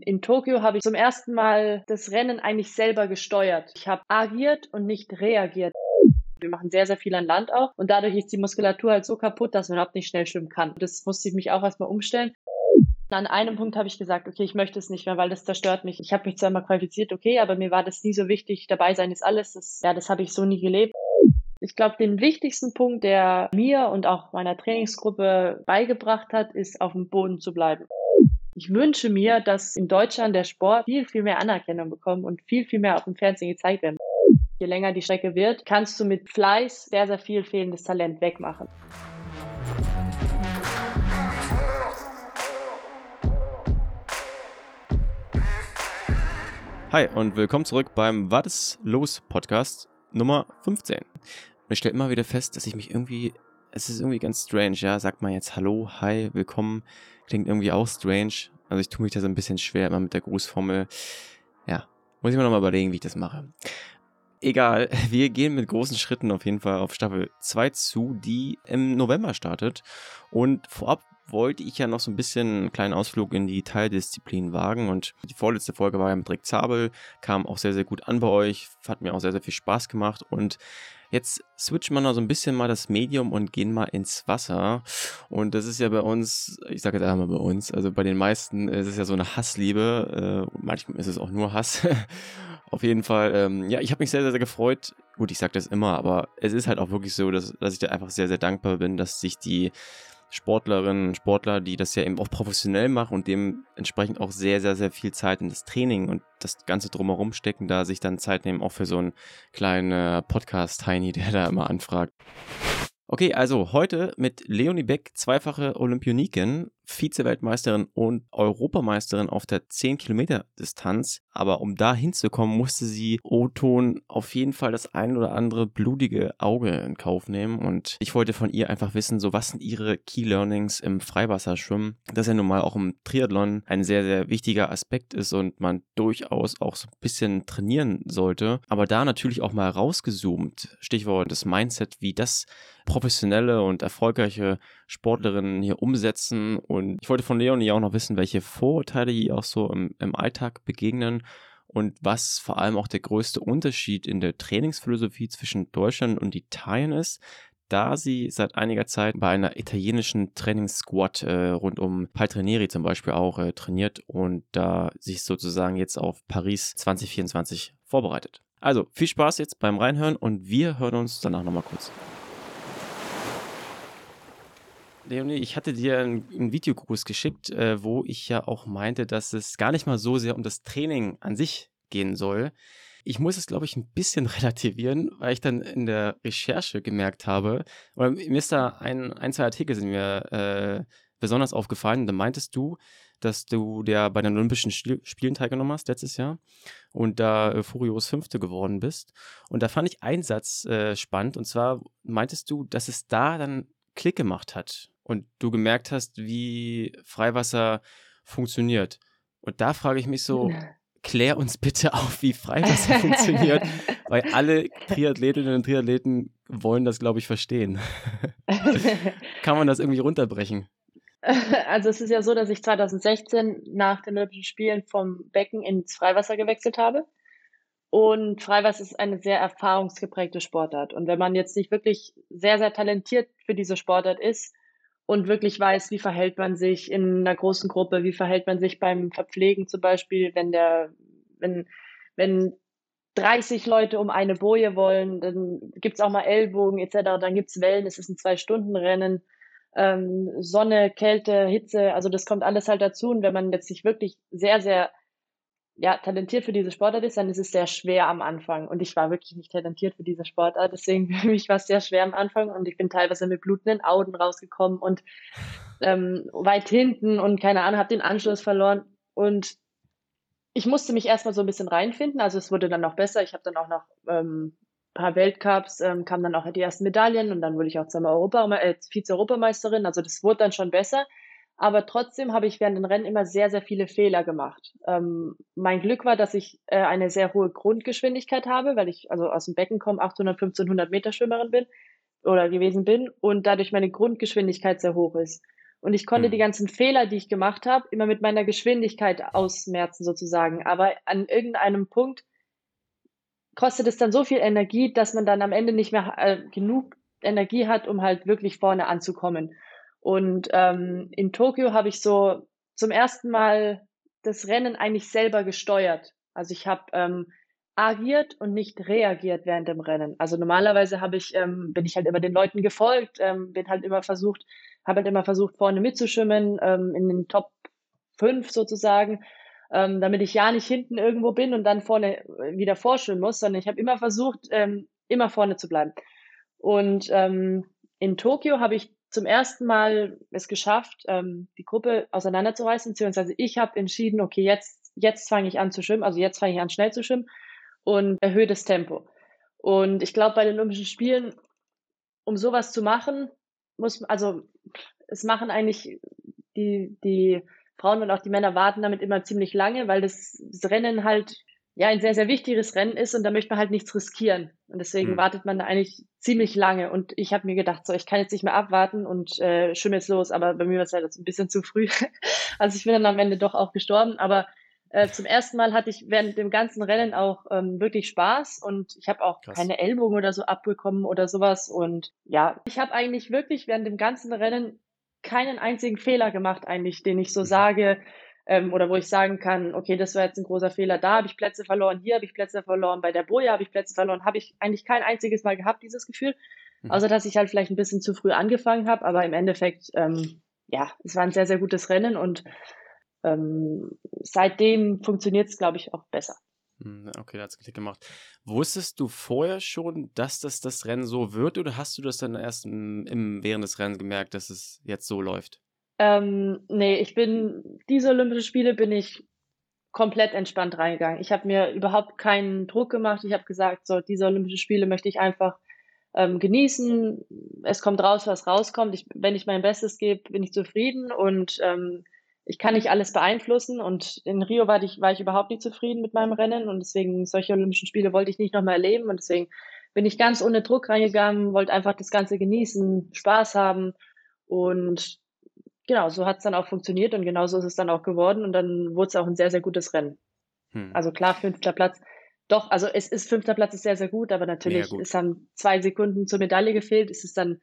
In Tokio habe ich zum ersten Mal das Rennen eigentlich selber gesteuert. Ich habe agiert und nicht reagiert. Wir machen sehr, sehr viel an Land auch und dadurch ist die Muskulatur halt so kaputt, dass man überhaupt nicht schnell schwimmen kann. Das musste ich mich auch erstmal umstellen. An einem Punkt habe ich gesagt, okay, ich möchte es nicht mehr, weil das zerstört mich. Ich habe mich zwar mal qualifiziert, okay, aber mir war das nie so wichtig. Dabei sein ist alles. Das, ja, das habe ich so nie gelebt. Ich glaube, den wichtigsten Punkt, der mir und auch meiner Trainingsgruppe beigebracht hat, ist, auf dem Boden zu bleiben. Ich wünsche mir, dass in Deutschland der Sport viel, viel mehr Anerkennung bekommt und viel, viel mehr auf dem Fernsehen gezeigt wird. Je länger die Strecke wird, kannst du mit Fleiß sehr, sehr viel fehlendes Talent wegmachen. Hi und willkommen zurück beim Was los Podcast Nummer 15. Und ich stelle immer wieder fest, dass ich mich irgendwie, es ist irgendwie ganz strange, ja, sagt man jetzt Hallo, Hi, Willkommen, klingt irgendwie auch strange. Also ich tue mich da so ein bisschen schwer immer mit der Grußformel. Ja, muss ich mir nochmal überlegen, wie ich das mache. Egal, wir gehen mit großen Schritten auf jeden Fall auf Staffel 2 zu, die im November startet. Und vorab wollte ich ja noch so ein bisschen einen kleinen Ausflug in die Teildisziplin wagen und die vorletzte Folge war ja mit Rick Zabel, kam auch sehr, sehr gut an bei euch, hat mir auch sehr, sehr viel Spaß gemacht und jetzt switchen wir noch so ein bisschen mal das Medium und gehen mal ins Wasser und das ist ja bei uns, ich sage jetzt einmal bei uns, also bei den meisten ist es ja so eine Hassliebe, äh, manchmal ist es auch nur Hass. Auf jeden Fall, ähm, ja, ich habe mich sehr, sehr, sehr gefreut. Gut, ich sage das immer, aber es ist halt auch wirklich so, dass, dass ich da einfach sehr, sehr dankbar bin, dass sich die Sportlerinnen und Sportler, die das ja eben auch professionell machen und dementsprechend auch sehr, sehr, sehr viel Zeit in das Training und das Ganze drumherum stecken, da sich dann Zeit nehmen, auch für so einen kleinen Podcast-Tiny, der da immer anfragt. Okay, also heute mit Leonie Beck, zweifache Olympioniken, Vize-Weltmeisterin und Europameisterin auf der 10-Kilometer-Distanz. Aber um da hinzukommen, musste sie O-Ton auf jeden Fall das ein oder andere blutige Auge in Kauf nehmen. Und ich wollte von ihr einfach wissen, so was sind ihre Key Learnings im Freiwasserschwimmen, das ja nun mal auch im Triathlon ein sehr, sehr wichtiger Aspekt ist und man durchaus auch so ein bisschen trainieren sollte. Aber da natürlich auch mal rausgezoomt, Stichwort das Mindset, wie das professionelle und erfolgreiche Sportlerinnen hier umsetzen. Und ich wollte von Leonie auch noch wissen, welche Vorurteile ihr auch so im, im Alltag begegnen und was vor allem auch der größte Unterschied in der Trainingsphilosophie zwischen Deutschland und Italien ist da sie seit einiger Zeit bei einer italienischen Trainingssquad äh, rund um Paltrinieri zum Beispiel auch äh, trainiert und da sich sozusagen jetzt auf Paris 2024 vorbereitet. Also viel Spaß jetzt beim Reinhören und wir hören uns danach nochmal kurz. Leonie, ich hatte dir einen, einen Videogruß geschickt, äh, wo ich ja auch meinte, dass es gar nicht mal so sehr um das Training an sich gehen soll. Ich muss es, glaube ich, ein bisschen relativieren, weil ich dann in der Recherche gemerkt habe, oder mir ist da ein, ein zwei Artikel sind mir äh, besonders aufgefallen. Da meintest du, dass du der bei den Olympischen Spielen teilgenommen hast letztes Jahr und da äh, furios Fünfte geworden bist. Und da fand ich einen Satz äh, spannend und zwar meintest du, dass es da dann Klick gemacht hat und du gemerkt hast, wie Freiwasser funktioniert. Und da frage ich mich so, klär uns bitte auf, wie Freiwasser funktioniert, weil alle Triathletinnen und Triathleten wollen das, glaube ich, verstehen. Kann man das irgendwie runterbrechen? Also es ist ja so, dass ich 2016 nach den Olympischen Spielen vom Becken ins Freiwasser gewechselt habe. Und Freiwasser ist eine sehr erfahrungsgeprägte Sportart. Und wenn man jetzt nicht wirklich sehr, sehr talentiert für diese Sportart ist, und wirklich weiß, wie verhält man sich in einer großen Gruppe, wie verhält man sich beim Verpflegen zum Beispiel, wenn der, wenn, wenn 30 Leute um eine Boje wollen, dann gibt's auch mal Ellbogen etc., dann gibt's Wellen, es ist ein Zwei-Stunden-Rennen, ähm, Sonne, Kälte, Hitze, also das kommt alles halt dazu und wenn man jetzt sich wirklich sehr, sehr ja, talentiert für diese Sportart ist, dann ist es sehr schwer am Anfang. Und ich war wirklich nicht talentiert für diese Sportart. Deswegen für mich war es sehr schwer am Anfang und ich bin teilweise mit blutenden Augen rausgekommen und ähm, weit hinten und keine Ahnung, habe den Anschluss verloren. Und ich musste mich erstmal so ein bisschen reinfinden. Also es wurde dann noch besser. Ich habe dann auch noch ähm, paar Weltcups, ähm, kamen dann auch die ersten Medaillen und dann wurde ich auch zweimal Europa, äh, Vize-Europameisterin. Also das wurde dann schon besser. Aber trotzdem habe ich während den Rennen immer sehr, sehr viele Fehler gemacht. Ähm, mein Glück war, dass ich äh, eine sehr hohe Grundgeschwindigkeit habe, weil ich also aus dem Becken komme, 800, 1500 Meter Schwimmerin bin oder gewesen bin und dadurch meine Grundgeschwindigkeit sehr hoch ist. Und ich konnte mhm. die ganzen Fehler, die ich gemacht habe, immer mit meiner Geschwindigkeit ausmerzen sozusagen. Aber an irgendeinem Punkt kostet es dann so viel Energie, dass man dann am Ende nicht mehr äh, genug Energie hat, um halt wirklich vorne anzukommen. Und ähm, in Tokio habe ich so zum ersten Mal das Rennen eigentlich selber gesteuert. Also ich habe ähm, agiert und nicht reagiert während dem Rennen. Also normalerweise habe ich, ähm, bin ich halt immer den Leuten gefolgt, ähm, bin halt immer versucht, habe halt immer versucht, vorne mitzuschwimmen, ähm, in den Top 5 sozusagen, ähm, damit ich ja nicht hinten irgendwo bin und dann vorne äh, wieder vorschwimmen muss, sondern ich habe immer versucht, ähm, immer vorne zu bleiben. Und ähm, in Tokio habe ich zum ersten Mal es geschafft, ähm, die Gruppe auseinanderzureißen, beziehungsweise ich habe entschieden, okay, jetzt, jetzt fange ich an zu schwimmen, also jetzt fange ich an schnell zu schwimmen und erhöhe das Tempo. Und ich glaube, bei den Olympischen Spielen, um sowas zu machen, muss, also es machen eigentlich die, die Frauen und auch die Männer warten damit immer ziemlich lange, weil das, das Rennen halt ja ein sehr, sehr wichtiges Rennen ist und da möchte man halt nichts riskieren. Und deswegen hm. wartet man da eigentlich ziemlich lange. Und ich habe mir gedacht, so, ich kann jetzt nicht mehr abwarten und äh, schwimme jetzt los, aber bei mir war es halt ein bisschen zu früh. also ich bin dann am Ende doch auch gestorben, aber äh, zum ersten Mal hatte ich während dem ganzen Rennen auch ähm, wirklich Spaß und ich habe auch Krass. keine Ellbogen oder so abbekommen oder sowas. Und ja, ich habe eigentlich wirklich während dem ganzen Rennen keinen einzigen Fehler gemacht, eigentlich, den ich so mhm. sage, ähm, oder wo ich sagen kann, okay, das war jetzt ein großer Fehler, da habe ich Plätze verloren, hier habe ich Plätze verloren, bei der Boja habe ich Plätze verloren, habe ich eigentlich kein einziges Mal gehabt, dieses Gefühl. Mhm. Außer dass ich halt vielleicht ein bisschen zu früh angefangen habe, aber im Endeffekt, ähm, ja, es war ein sehr, sehr gutes Rennen und ähm, seitdem funktioniert es, glaube ich, auch besser. Hm, okay, da hat es Klick gemacht. Wusstest du vorher schon, dass das das Rennen so wird oder hast du das dann erst im, im während des Rennens gemerkt, dass es jetzt so läuft? Ähm, nee, ich bin, diese Olympischen Spiele bin ich komplett entspannt reingegangen. Ich habe mir überhaupt keinen Druck gemacht. Ich habe gesagt, so, diese Olympischen Spiele möchte ich einfach ähm, genießen. Es kommt raus, was rauskommt. Ich, wenn ich mein Bestes gebe, bin ich zufrieden und ähm, ich kann nicht alles beeinflussen und in Rio war ich, war ich überhaupt nicht zufrieden mit meinem Rennen und deswegen solche Olympischen Spiele wollte ich nicht nochmal erleben und deswegen bin ich ganz ohne Druck reingegangen, wollte einfach das Ganze genießen, Spaß haben und genau, so hat es dann auch funktioniert und genauso ist es dann auch geworden und dann wurde es auch ein sehr, sehr gutes Rennen. Hm. Also klar, fünfter Platz. Doch, also es ist fünfter Platz ist sehr, sehr gut, aber natürlich ja, ist dann zwei Sekunden zur Medaille gefehlt. Es ist dann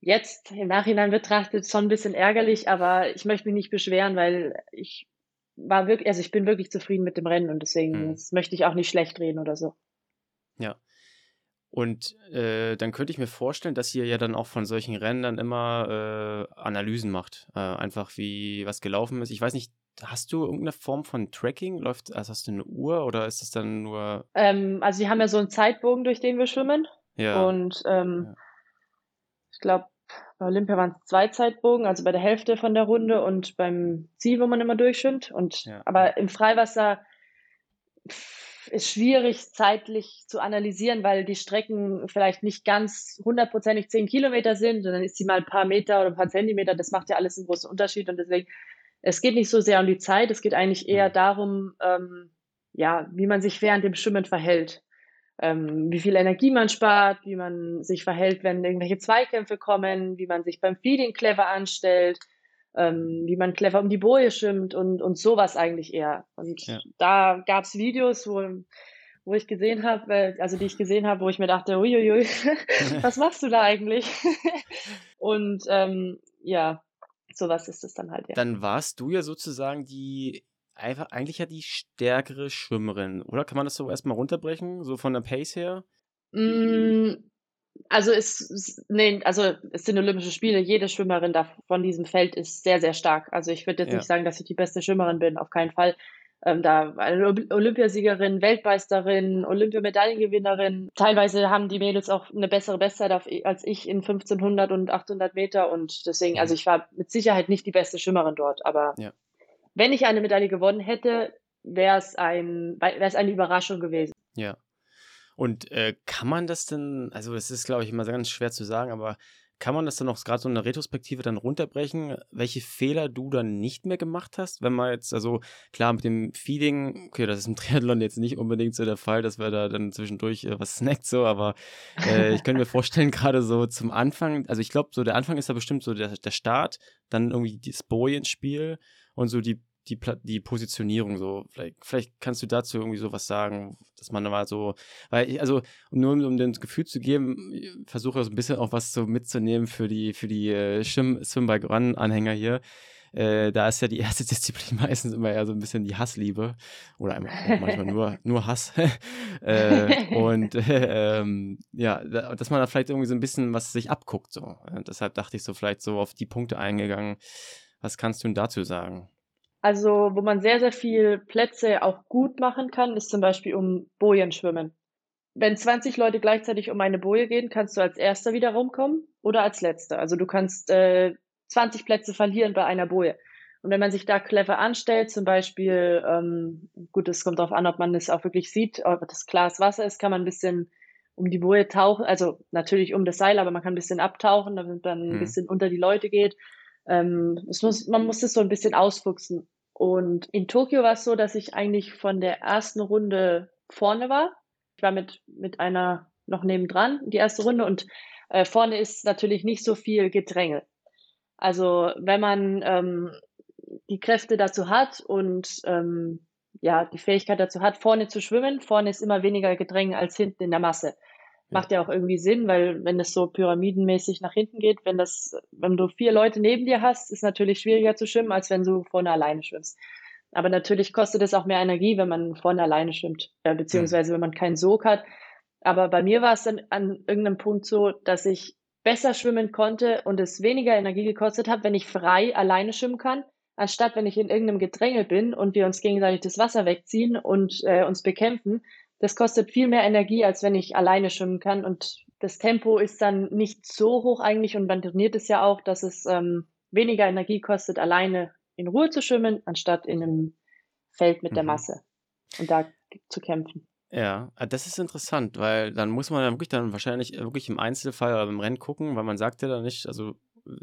jetzt im Nachhinein betrachtet schon ein bisschen ärgerlich, aber ich möchte mich nicht beschweren, weil ich war wirklich, also ich bin wirklich zufrieden mit dem Rennen und deswegen mhm. möchte ich auch nicht schlecht reden oder so. Ja. Und äh, dann könnte ich mir vorstellen, dass ihr ja dann auch von solchen Rennen dann immer äh, Analysen macht. Äh, einfach wie was gelaufen ist. Ich weiß nicht, hast du irgendeine Form von Tracking? Läuft, also hast du eine Uhr oder ist das dann nur. Ähm, also wir haben ja so einen Zeitbogen, durch den wir schwimmen. Ja. Und ähm, ja ich glaube, bei Olympia waren es zwei Zeitbogen, also bei der Hälfte von der Runde und beim Ziel, wo man immer durchschwimmt. Und ja. aber im Freiwasser ist schwierig zeitlich zu analysieren, weil die Strecken vielleicht nicht ganz hundertprozentig zehn Kilometer sind und dann ist sie mal ein paar Meter oder ein paar Zentimeter. Das macht ja alles einen großen Unterschied und deswegen es geht nicht so sehr um die Zeit, es geht eigentlich eher darum, ähm, ja, wie man sich während dem Schwimmen verhält. Ähm, wie viel Energie man spart, wie man sich verhält, wenn irgendwelche Zweikämpfe kommen, wie man sich beim Feeding clever anstellt, ähm, wie man clever um die Boje schwimmt und, und sowas eigentlich eher. Und ja. da gab es Videos, wo, wo ich gesehen habe, äh, also die ich gesehen habe, wo ich mir dachte, uiuiui, was machst du da eigentlich? und ähm, ja, sowas ist es dann halt, ja. Dann warst du ja sozusagen die einfach eigentlich ja die stärkere Schwimmerin, oder? Kann man das so erstmal runterbrechen, so von der Pace her? Mm, also es, nee, also es sind Olympische Spiele. Jede Schwimmerin da von diesem Feld ist sehr, sehr stark. Also ich würde jetzt ja. nicht sagen, dass ich die beste Schwimmerin bin, auf keinen Fall. Ähm, da Olympiasiegerin, Weltmeisterin, Olympiamedaillengewinnerin. Teilweise haben die Mädels auch eine bessere Bestzeit auf, als ich in 1500 und 800 Meter und deswegen, also ich war mit Sicherheit nicht die beste Schwimmerin dort, aber ja wenn ich eine Medaille gewonnen hätte, wäre es ein, wäre eine Überraschung gewesen. Ja. Und äh, kann man das denn, also das ist, glaube ich, immer ganz schwer zu sagen, aber kann man das dann noch gerade so eine Retrospektive dann runterbrechen, welche Fehler du dann nicht mehr gemacht hast? Wenn man jetzt, also klar, mit dem Feeding, okay, das ist im Triathlon jetzt nicht unbedingt so der Fall, dass wir da dann zwischendurch äh, was snackt, so, aber äh, ich könnte mir vorstellen, gerade so zum Anfang, also ich glaube, so der Anfang ist ja bestimmt so der, der Start, dann irgendwie das Boy-Spiel und so die die, die Positionierung so. Vielleicht, vielleicht kannst du dazu irgendwie so was sagen, dass man mal so, weil ich, also nur um, um das Gefühl zu geben, versuche so ein bisschen auch was so mitzunehmen für die, für die äh, Swim by Run Anhänger hier. Äh, da ist ja die erste Disziplin meistens immer eher so ein bisschen die Hassliebe oder manchmal nur, nur Hass. äh, und äh, ähm, ja, dass man da vielleicht irgendwie so ein bisschen was sich abguckt. So. deshalb dachte ich so vielleicht so auf die Punkte eingegangen. Was kannst du denn dazu sagen? Also, wo man sehr, sehr viel Plätze auch gut machen kann, ist zum Beispiel um Bojenschwimmen. Wenn 20 Leute gleichzeitig um eine Boje gehen, kannst du als Erster wieder rumkommen oder als Letzter. Also du kannst äh, 20 Plätze verlieren bei einer Boje. Und wenn man sich da clever anstellt, zum Beispiel, ähm, gut, es kommt darauf an, ob man das auch wirklich sieht, ob das Glas Wasser ist, kann man ein bisschen um die Boje tauchen, also natürlich um das Seil, aber man kann ein bisschen abtauchen, damit man ein hm. bisschen unter die Leute geht. Ähm, muss, man muss es so ein bisschen ausfuchsen. Und in Tokio war es so, dass ich eigentlich von der ersten Runde vorne war. Ich war mit, mit einer noch nebendran, die erste Runde. Und äh, vorne ist natürlich nicht so viel Gedränge. Also wenn man ähm, die Kräfte dazu hat und ähm, ja, die Fähigkeit dazu hat, vorne zu schwimmen, vorne ist immer weniger Gedränge als hinten in der Masse. Macht ja auch irgendwie Sinn, weil wenn es so pyramidenmäßig nach hinten geht, wenn das, wenn du vier Leute neben dir hast, ist natürlich schwieriger zu schwimmen, als wenn du vorne alleine schwimmst. Aber natürlich kostet es auch mehr Energie, wenn man vorne alleine schwimmt, äh, beziehungsweise wenn man keinen Sog hat. Aber bei mir war es dann an irgendeinem Punkt so, dass ich besser schwimmen konnte und es weniger Energie gekostet hat, wenn ich frei alleine schwimmen kann, anstatt wenn ich in irgendeinem Gedränge bin und wir uns gegenseitig das Wasser wegziehen und äh, uns bekämpfen, das kostet viel mehr Energie, als wenn ich alleine schwimmen kann. Und das Tempo ist dann nicht so hoch eigentlich und man trainiert es ja auch, dass es ähm, weniger Energie kostet, alleine in Ruhe zu schwimmen, anstatt in einem Feld mit mhm. der Masse und da zu kämpfen. Ja, ah, das ist interessant, weil dann muss man ja wirklich dann wahrscheinlich wirklich im Einzelfall oder im Rennen gucken, weil man sagt ja dann nicht, also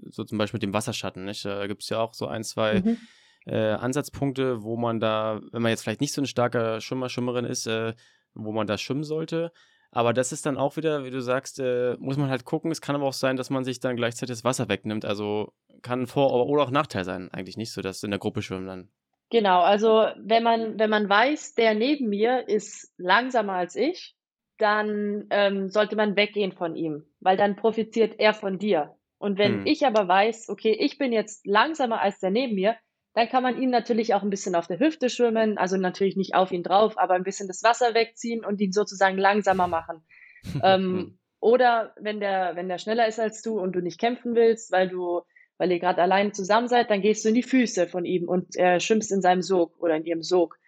so zum Beispiel mit dem Wasserschatten, nicht? Da gibt es ja auch so ein, zwei mhm. äh, Ansatzpunkte, wo man da, wenn man jetzt vielleicht nicht so ein starker Schwimmer, Schwimmerin ist, äh, wo man da schwimmen sollte. Aber das ist dann auch wieder, wie du sagst, äh, muss man halt gucken. Es kann aber auch sein, dass man sich dann gleichzeitig das Wasser wegnimmt. Also kann Vor- oder auch Nachteil sein, eigentlich nicht so, dass in der Gruppe schwimmen dann. Genau, also wenn man, wenn man weiß, der neben mir ist langsamer als ich, dann ähm, sollte man weggehen von ihm, weil dann profitiert er von dir. Und wenn hm. ich aber weiß, okay, ich bin jetzt langsamer als der neben mir, dann kann man ihn natürlich auch ein bisschen auf der Hüfte schwimmen, also natürlich nicht auf ihn drauf, aber ein bisschen das Wasser wegziehen und ihn sozusagen langsamer machen. ähm, oder wenn der, wenn der schneller ist als du und du nicht kämpfen willst, weil du, weil ihr gerade alleine zusammen seid, dann gehst du in die Füße von ihm und er schwimmst in seinem Sog oder in ihrem Sog.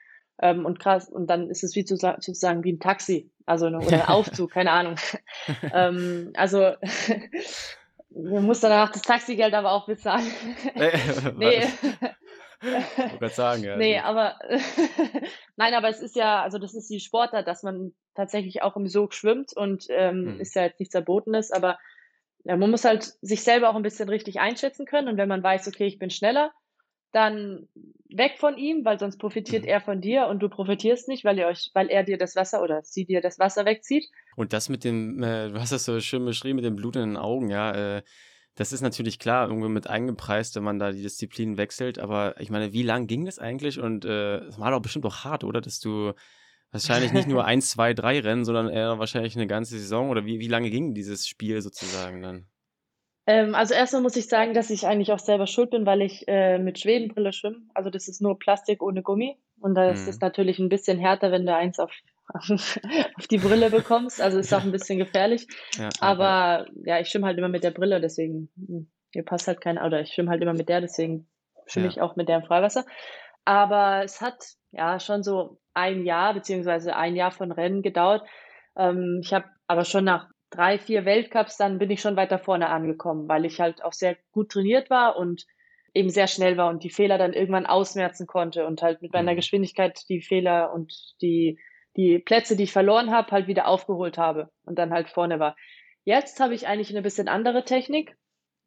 Ähm, und krass, und dann ist es wie zu, sozusagen wie ein Taxi, also eine, oder ein Aufzug, keine Ahnung. ähm, also man muss danach das Taxigeld aber auch bezahlen. nee, ich wollte sagen, ja. Nee, aber nein, aber es ist ja, also das ist die Sportart, dass man tatsächlich auch im Sog schwimmt und ähm, hm. ist ja jetzt nichts Verbotenes, aber ja, man muss halt sich selber auch ein bisschen richtig einschätzen können und wenn man weiß, okay, ich bin schneller, dann weg von ihm, weil sonst profitiert mhm. er von dir und du profitierst nicht, weil, euch, weil er dir das Wasser oder sie dir das Wasser wegzieht. Und das mit dem, äh, du hast das so schön beschrieben, mit dem Blut in den Augen, ja, äh, das ist natürlich klar, irgendwie mit eingepreist, wenn man da die Disziplinen wechselt. Aber ich meine, wie lang ging das eigentlich? Und äh, es äh, war doch bestimmt auch hart, oder? Dass du wahrscheinlich nicht nur ein, zwei, drei Rennen, sondern eher wahrscheinlich eine ganze Saison. Oder wie, wie lange ging dieses Spiel sozusagen dann? Ähm, also erstmal muss ich sagen, dass ich eigentlich auch selber schuld bin, weil ich äh, mit Schwedenbrille schwimme. Also das ist nur Plastik ohne Gummi. Und da ist es hm. natürlich ein bisschen härter, wenn du eins auf auf die Brille bekommst. Also ist auch ein bisschen gefährlich. Ja, aber ja, ja ich schwimme halt immer mit der Brille, deswegen, hm, mir passt halt kein, oder ich schwimme halt immer mit der, deswegen schwimme ja. ich auch mit der im Freiwasser. Aber es hat ja schon so ein Jahr, beziehungsweise ein Jahr von Rennen gedauert. Ähm, ich habe aber schon nach drei, vier Weltcups, dann bin ich schon weiter vorne angekommen, weil ich halt auch sehr gut trainiert war und eben sehr schnell war und die Fehler dann irgendwann ausmerzen konnte und halt mit meiner mhm. Geschwindigkeit die Fehler und die die Plätze, die ich verloren habe, halt wieder aufgeholt habe und dann halt vorne war. Jetzt habe ich eigentlich eine bisschen andere Technik,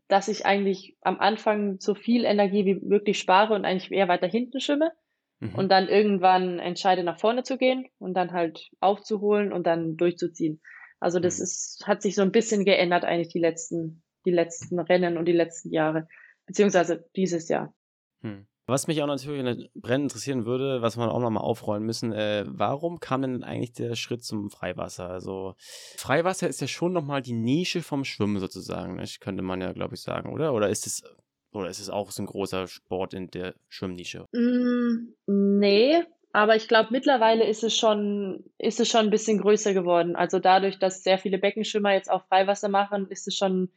dass ich eigentlich am Anfang so viel Energie wie möglich spare und eigentlich eher weiter hinten schwimme mhm. und dann irgendwann entscheide, nach vorne zu gehen und dann halt aufzuholen und dann durchzuziehen. Also das mhm. ist, hat sich so ein bisschen geändert eigentlich die letzten, die letzten Rennen und die letzten Jahre, beziehungsweise dieses Jahr. Hm. Was mich auch natürlich brennend interessieren würde, was wir auch nochmal aufrollen müssen, äh, warum kam denn eigentlich der Schritt zum Freiwasser? Also Freiwasser ist ja schon nochmal die Nische vom Schwimmen sozusagen, nicht? könnte man ja, glaube ich, sagen, oder? Oder ist es oder ist es auch so ein großer Sport in der Schwimmnische? Mm, nee, aber ich glaube, mittlerweile ist es schon, ist es schon ein bisschen größer geworden. Also dadurch, dass sehr viele Beckenschwimmer jetzt auch Freiwasser machen, ist es schon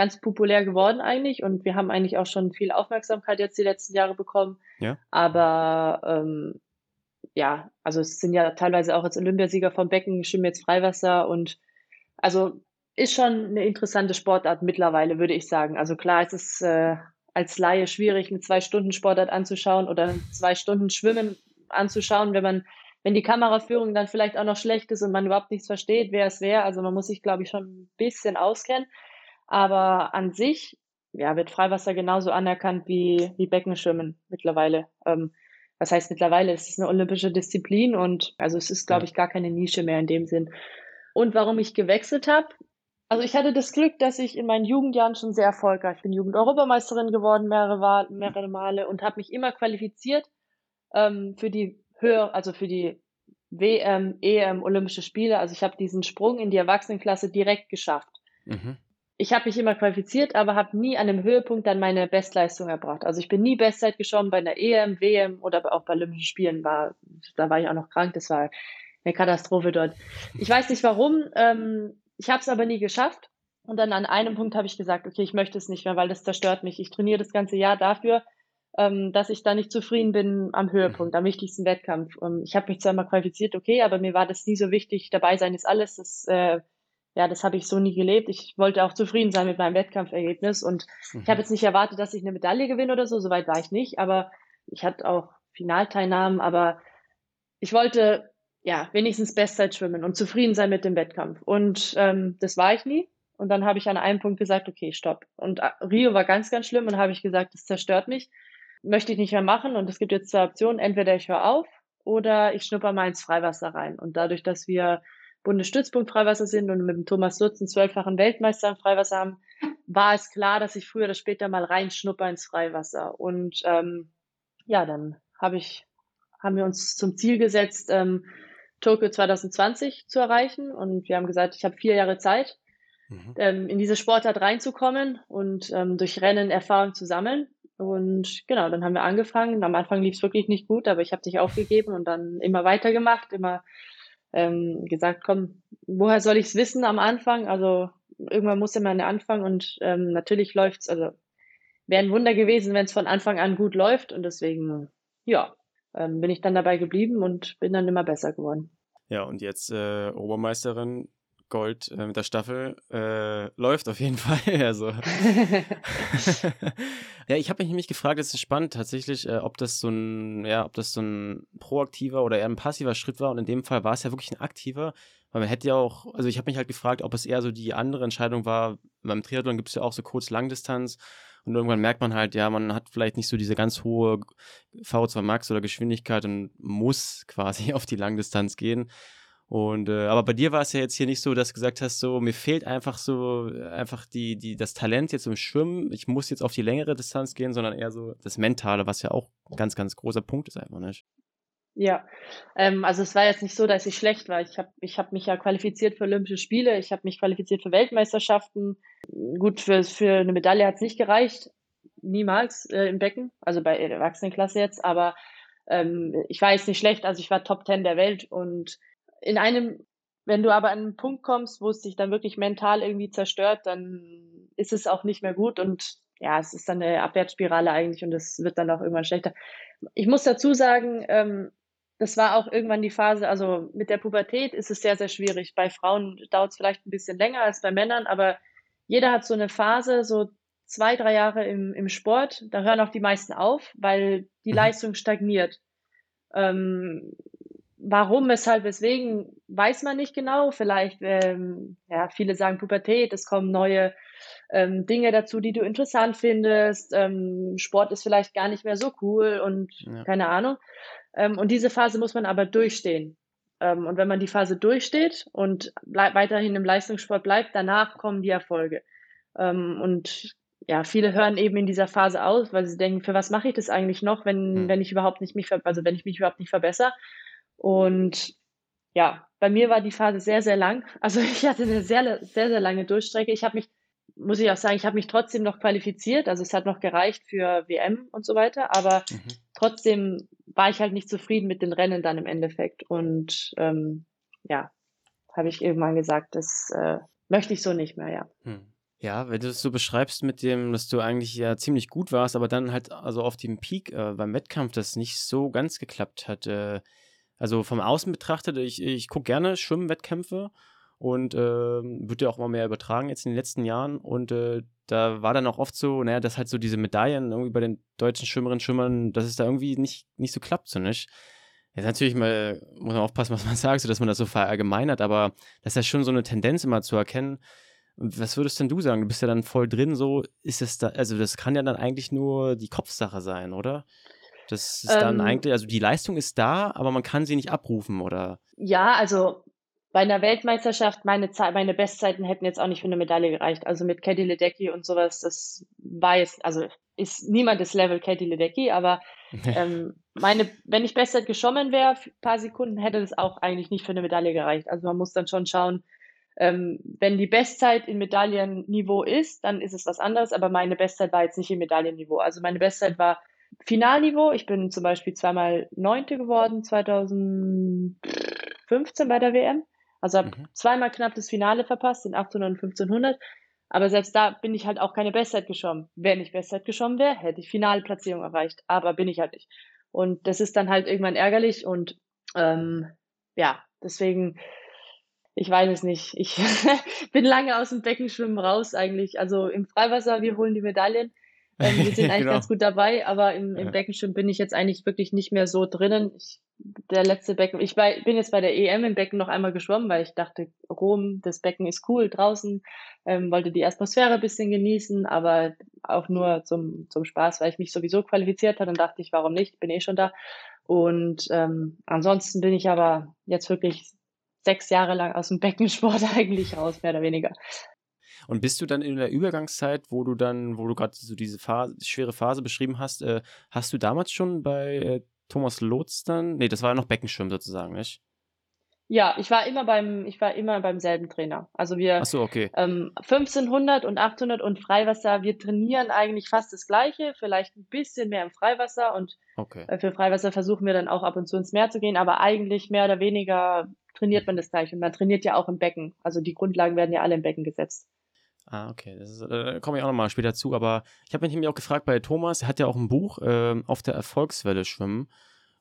ganz populär geworden eigentlich. Und wir haben eigentlich auch schon viel Aufmerksamkeit jetzt die letzten Jahre bekommen. Ja. Aber ähm, ja, also es sind ja teilweise auch als Olympiasieger vom Becken schwimmen jetzt Freiwasser und also ist schon eine interessante Sportart mittlerweile, würde ich sagen. Also klar, es ist äh, als Laie schwierig, eine Zwei-Stunden-Sportart anzuschauen oder zwei Stunden Schwimmen anzuschauen, wenn man, wenn die Kameraführung dann vielleicht auch noch schlecht ist und man überhaupt nichts versteht, wer es wäre. Also man muss sich, glaube ich, schon ein bisschen auskennen. Aber an sich, ja, wird Freiwasser genauso anerkannt wie, wie Beckenschwimmen mittlerweile. Ähm, was heißt mittlerweile? Es ist eine olympische Disziplin und also es ist, glaube ich, gar keine Nische mehr in dem Sinn. Und warum ich gewechselt habe, also ich hatte das Glück, dass ich in meinen Jugendjahren schon sehr erfolgreich bin. Jugend-Europameisterin geworden mehrere, mehrere Male und habe mich immer qualifiziert ähm, für die höher, also für die WM, EM, Olympische Spiele. Also ich habe diesen Sprung in die Erwachsenenklasse direkt geschafft. Mhm. Ich habe mich immer qualifiziert, aber habe nie an dem Höhepunkt dann meine Bestleistung erbracht. Also ich bin nie Bestzeit geschwommen bei einer EM, WM oder auch bei Olympischen Spielen. War, da war ich auch noch krank. Das war eine Katastrophe dort. Ich weiß nicht warum. Ähm, ich habe es aber nie geschafft. Und dann an einem Punkt habe ich gesagt, okay, ich möchte es nicht mehr, weil das zerstört mich. Ich trainiere das ganze Jahr dafür, ähm, dass ich da nicht zufrieden bin am Höhepunkt, am wichtigsten Wettkampf. Ähm, ich habe mich zwar mal qualifiziert, okay, aber mir war das nie so wichtig. Dabei sein ist alles. Das, äh, ja, das habe ich so nie gelebt. Ich wollte auch zufrieden sein mit meinem Wettkampfergebnis. Und mhm. ich habe jetzt nicht erwartet, dass ich eine Medaille gewinne oder so. Soweit war ich nicht. Aber ich hatte auch Finalteilnahmen. Aber ich wollte ja, wenigstens Bestzeit schwimmen und zufrieden sein mit dem Wettkampf. Und ähm, das war ich nie. Und dann habe ich an einem Punkt gesagt, okay, stopp. Und äh, Rio war ganz, ganz schlimm und habe ich gesagt, das zerstört mich. Möchte ich nicht mehr machen. Und es gibt jetzt zwei Optionen. Entweder ich höre auf oder ich schnupper mal ins Freiwasser rein. Und dadurch, dass wir Bundesstützpunkt Freiwasser sind und mit dem Thomas Lutz einen zwölffachen Weltmeister im Freiwasser haben, war es klar, dass ich früher oder später mal reinschnupper ins Freiwasser. Und ähm, ja, dann habe ich, haben wir uns zum Ziel gesetzt, ähm, Tokio 2020 zu erreichen. Und wir haben gesagt, ich habe vier Jahre Zeit, mhm. ähm, in diese Sportart reinzukommen und ähm, durch Rennen Erfahrung zu sammeln. Und genau, dann haben wir angefangen. Am Anfang lief es wirklich nicht gut, aber ich habe dich aufgegeben und dann immer weitergemacht, immer ähm, gesagt, komm, woher soll ich es wissen am Anfang? Also irgendwann musste man anfangen und ähm, natürlich läuft's, also wäre ein Wunder gewesen, wenn es von Anfang an gut läuft und deswegen, ja, ähm, bin ich dann dabei geblieben und bin dann immer besser geworden. Ja, und jetzt äh, Obermeisterin Gold äh, mit der Staffel äh, läuft auf jeden Fall. Also. ja, ich habe mich nämlich gefragt, es ist spannend tatsächlich, äh, ob das so ein, ja, ob das so ein proaktiver oder eher ein passiver Schritt war. Und in dem Fall war es ja wirklich ein aktiver, weil man hätte ja auch, also ich habe mich halt gefragt, ob es eher so die andere Entscheidung war. Beim Triathlon gibt es ja auch so kurz-Langdistanz. Und irgendwann merkt man halt, ja, man hat vielleicht nicht so diese ganz hohe V2 Max oder Geschwindigkeit und muss quasi auf die Langdistanz gehen. Und äh, aber bei dir war es ja jetzt hier nicht so, dass du gesagt hast, so mir fehlt einfach so einfach die die das Talent jetzt im Schwimmen. Ich muss jetzt auf die längere Distanz gehen, sondern eher so das Mentale, was ja auch ganz ganz großer Punkt ist einfach nicht. Ja, ähm, also es war jetzt nicht so, dass ich schlecht war. Ich habe ich hab mich ja qualifiziert für Olympische Spiele, ich habe mich qualifiziert für Weltmeisterschaften. Gut, für, für eine Medaille hat es nicht gereicht, niemals äh, im Becken, also bei der Erwachsenenklasse jetzt, aber ähm, ich war jetzt nicht schlecht, also ich war Top Ten der Welt und in einem, wenn du aber an einen Punkt kommst, wo es dich dann wirklich mental irgendwie zerstört, dann ist es auch nicht mehr gut und ja, es ist dann eine Abwärtsspirale eigentlich und es wird dann auch irgendwann schlechter. Ich muss dazu sagen, ähm, das war auch irgendwann die Phase, also mit der Pubertät ist es sehr, sehr schwierig. Bei Frauen dauert es vielleicht ein bisschen länger als bei Männern, aber jeder hat so eine Phase, so zwei, drei Jahre im, im Sport, da hören auch die meisten auf, weil die mhm. Leistung stagniert. Ähm, warum, weshalb, weswegen, weiß man nicht genau. Vielleicht, ähm, ja, viele sagen Pubertät, es kommen neue ähm, Dinge dazu, die du interessant findest. Ähm, Sport ist vielleicht gar nicht mehr so cool und ja. keine Ahnung. Ähm, und diese Phase muss man aber durchstehen. Ähm, und wenn man die Phase durchsteht und weiterhin im Leistungssport bleibt, danach kommen die Erfolge. Ähm, und ja, viele hören eben in dieser Phase aus, weil sie denken, für was mache ich das eigentlich noch, wenn, hm. wenn ich überhaupt nicht mich, also wenn ich mich überhaupt nicht verbessere. Und ja, bei mir war die Phase sehr, sehr lang. Also ich hatte eine sehr, sehr, sehr lange Durchstrecke. Ich habe mich, muss ich auch sagen, ich habe mich trotzdem noch qualifiziert. Also es hat noch gereicht für WM und so weiter. Aber mhm. trotzdem war ich halt nicht zufrieden mit den Rennen dann im Endeffekt. Und ähm, ja, habe ich irgendwann gesagt, das äh, möchte ich so nicht mehr, ja. Hm. Ja, wenn du es so beschreibst mit dem, dass du eigentlich ja ziemlich gut warst, aber dann halt also auf dem Peak äh, beim Wettkampf das nicht so ganz geklappt hat. Äh, also vom Außen betrachtet, ich, ich gucke gerne Schwimmwettkämpfe und äh, wird ja auch immer mehr übertragen jetzt in den letzten Jahren. Und äh, da war dann auch oft so, naja, dass halt so diese Medaillen irgendwie bei den deutschen Schwimmerinnen, Schwimmern, dass es da irgendwie nicht, nicht so klappt, so nicht. Jetzt natürlich mal, muss man aufpassen, was man sagt, so dass man das so verallgemeinert, aber das ist ja schon so eine Tendenz immer zu erkennen, was würdest denn du sagen? Du bist ja dann voll drin, so ist es da, also das kann ja dann eigentlich nur die Kopfsache sein, oder? Das ist ähm, dann eigentlich, also die Leistung ist da, aber man kann sie nicht abrufen, oder? Ja, also bei einer Weltmeisterschaft, meine, Zeit, meine Bestzeiten hätten jetzt auch nicht für eine Medaille gereicht. Also mit Katie Ledecky und sowas, das war jetzt, also ist niemand das Level Katie Ledecky, aber ähm, meine, wenn ich Bestzeit geschommen wäre, ein paar Sekunden, hätte das auch eigentlich nicht für eine Medaille gereicht. Also man muss dann schon schauen, ähm, wenn die Bestzeit in Medaillenniveau ist, dann ist es was anderes, aber meine Bestzeit war jetzt nicht im Medaillenniveau. Also meine Bestzeit war Finalniveau. Ich bin zum Beispiel zweimal Neunte geworden, 2015 bei der WM. Also habe mhm. zweimal knapp das Finale verpasst, in 800 und 1500. Aber selbst da bin ich halt auch keine Bestzeit geschwommen. Wenn ich Bestzeit geschwommen wäre, hätte ich Finalplatzierung erreicht. Aber bin ich halt nicht. Und das ist dann halt irgendwann ärgerlich und ähm, ja, deswegen ich weiß es nicht. Ich bin lange aus dem Beckenschwimmen raus eigentlich. Also im Freiwasser, wir holen die Medaillen. Ähm, wir sind eigentlich genau. ganz gut dabei, aber im, im ja. Beckenschwimmen bin ich jetzt eigentlich wirklich nicht mehr so drinnen. Ich, der letzte Becken, ich war, bin jetzt bei der EM im Becken noch einmal geschwommen, weil ich dachte, Rom, das Becken ist cool draußen, ähm, wollte die Atmosphäre ein bisschen genießen, aber auch nur zum, zum Spaß, weil ich mich sowieso qualifiziert hatte und dachte ich, warum nicht, bin eh schon da. Und ähm, ansonsten bin ich aber jetzt wirklich sechs Jahre lang aus dem Beckensport eigentlich raus, mehr oder weniger. Und bist du dann in der Übergangszeit, wo du dann, wo du gerade so diese Phase, schwere Phase beschrieben hast, äh, hast du damals schon bei äh, Thomas Lotz dann, nee, das war ja noch Beckenschwimmen sozusagen, nicht? Ja, ich war immer beim, ich war immer beim selben Trainer. Also wir, so, okay. ähm, 1500 und 800 und Freiwasser, wir trainieren eigentlich fast das Gleiche, vielleicht ein bisschen mehr im Freiwasser und okay. äh, für Freiwasser versuchen wir dann auch ab und zu ins Meer zu gehen, aber eigentlich mehr oder weniger trainiert man das gleich. Und man trainiert ja auch im Becken. Also die Grundlagen werden ja alle im Becken gesetzt. Ah, okay. Das äh, komme ich auch nochmal später zu. Aber ich habe mich nämlich auch gefragt bei Thomas, er hat ja auch ein Buch äh, auf der Erfolgswelle schwimmen.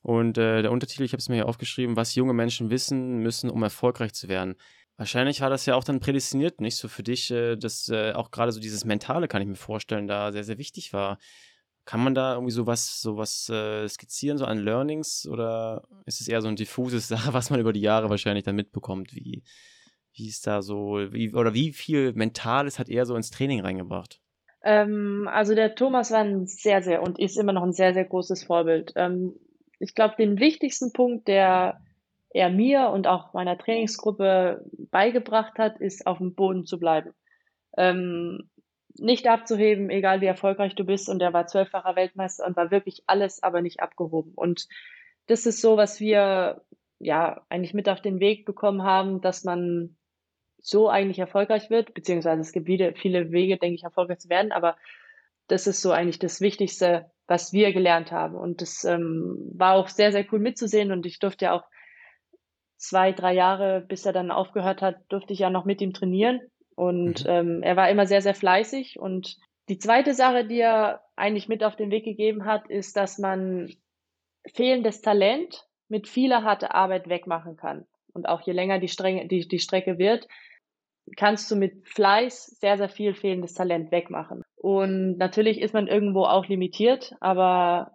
Und äh, der Untertitel, ich habe es mir hier aufgeschrieben, was junge Menschen wissen müssen, um erfolgreich zu werden. Wahrscheinlich war das ja auch dann prädestiniert, nicht so für dich, äh, dass äh, auch gerade so dieses Mentale, kann ich mir vorstellen, da sehr, sehr wichtig war. Kann man da irgendwie sowas, sowas äh, skizzieren, so an Learnings? Oder ist es eher so ein diffuses Sache, was man über die Jahre wahrscheinlich dann mitbekommt? Wie, wie ist da so, wie, oder wie viel Mentales hat er so ins Training reingebracht? Ähm, also der Thomas war ein sehr, sehr und ist immer noch ein sehr, sehr großes Vorbild. Ähm, ich glaube, den wichtigsten Punkt, der er mir und auch meiner Trainingsgruppe beigebracht hat, ist auf dem Boden zu bleiben. Ähm, nicht abzuheben, egal wie erfolgreich du bist. Und er war zwölffacher Weltmeister und war wirklich alles, aber nicht abgehoben. Und das ist so, was wir ja eigentlich mit auf den Weg bekommen haben, dass man so eigentlich erfolgreich wird, beziehungsweise es gibt wieder viele Wege, denke ich, erfolgreich zu werden, aber das ist so eigentlich das Wichtigste, was wir gelernt haben. Und das ähm, war auch sehr, sehr cool mitzusehen und ich durfte ja auch zwei, drei Jahre, bis er dann aufgehört hat, durfte ich ja noch mit ihm trainieren. Und mhm. ähm, er war immer sehr, sehr fleißig. Und die zweite Sache, die er eigentlich mit auf den Weg gegeben hat, ist, dass man fehlendes Talent mit vieler harter Arbeit wegmachen kann. Und auch je länger die, Strenge, die, die Strecke wird, kannst du mit Fleiß sehr, sehr viel fehlendes Talent wegmachen. Und natürlich ist man irgendwo auch limitiert, aber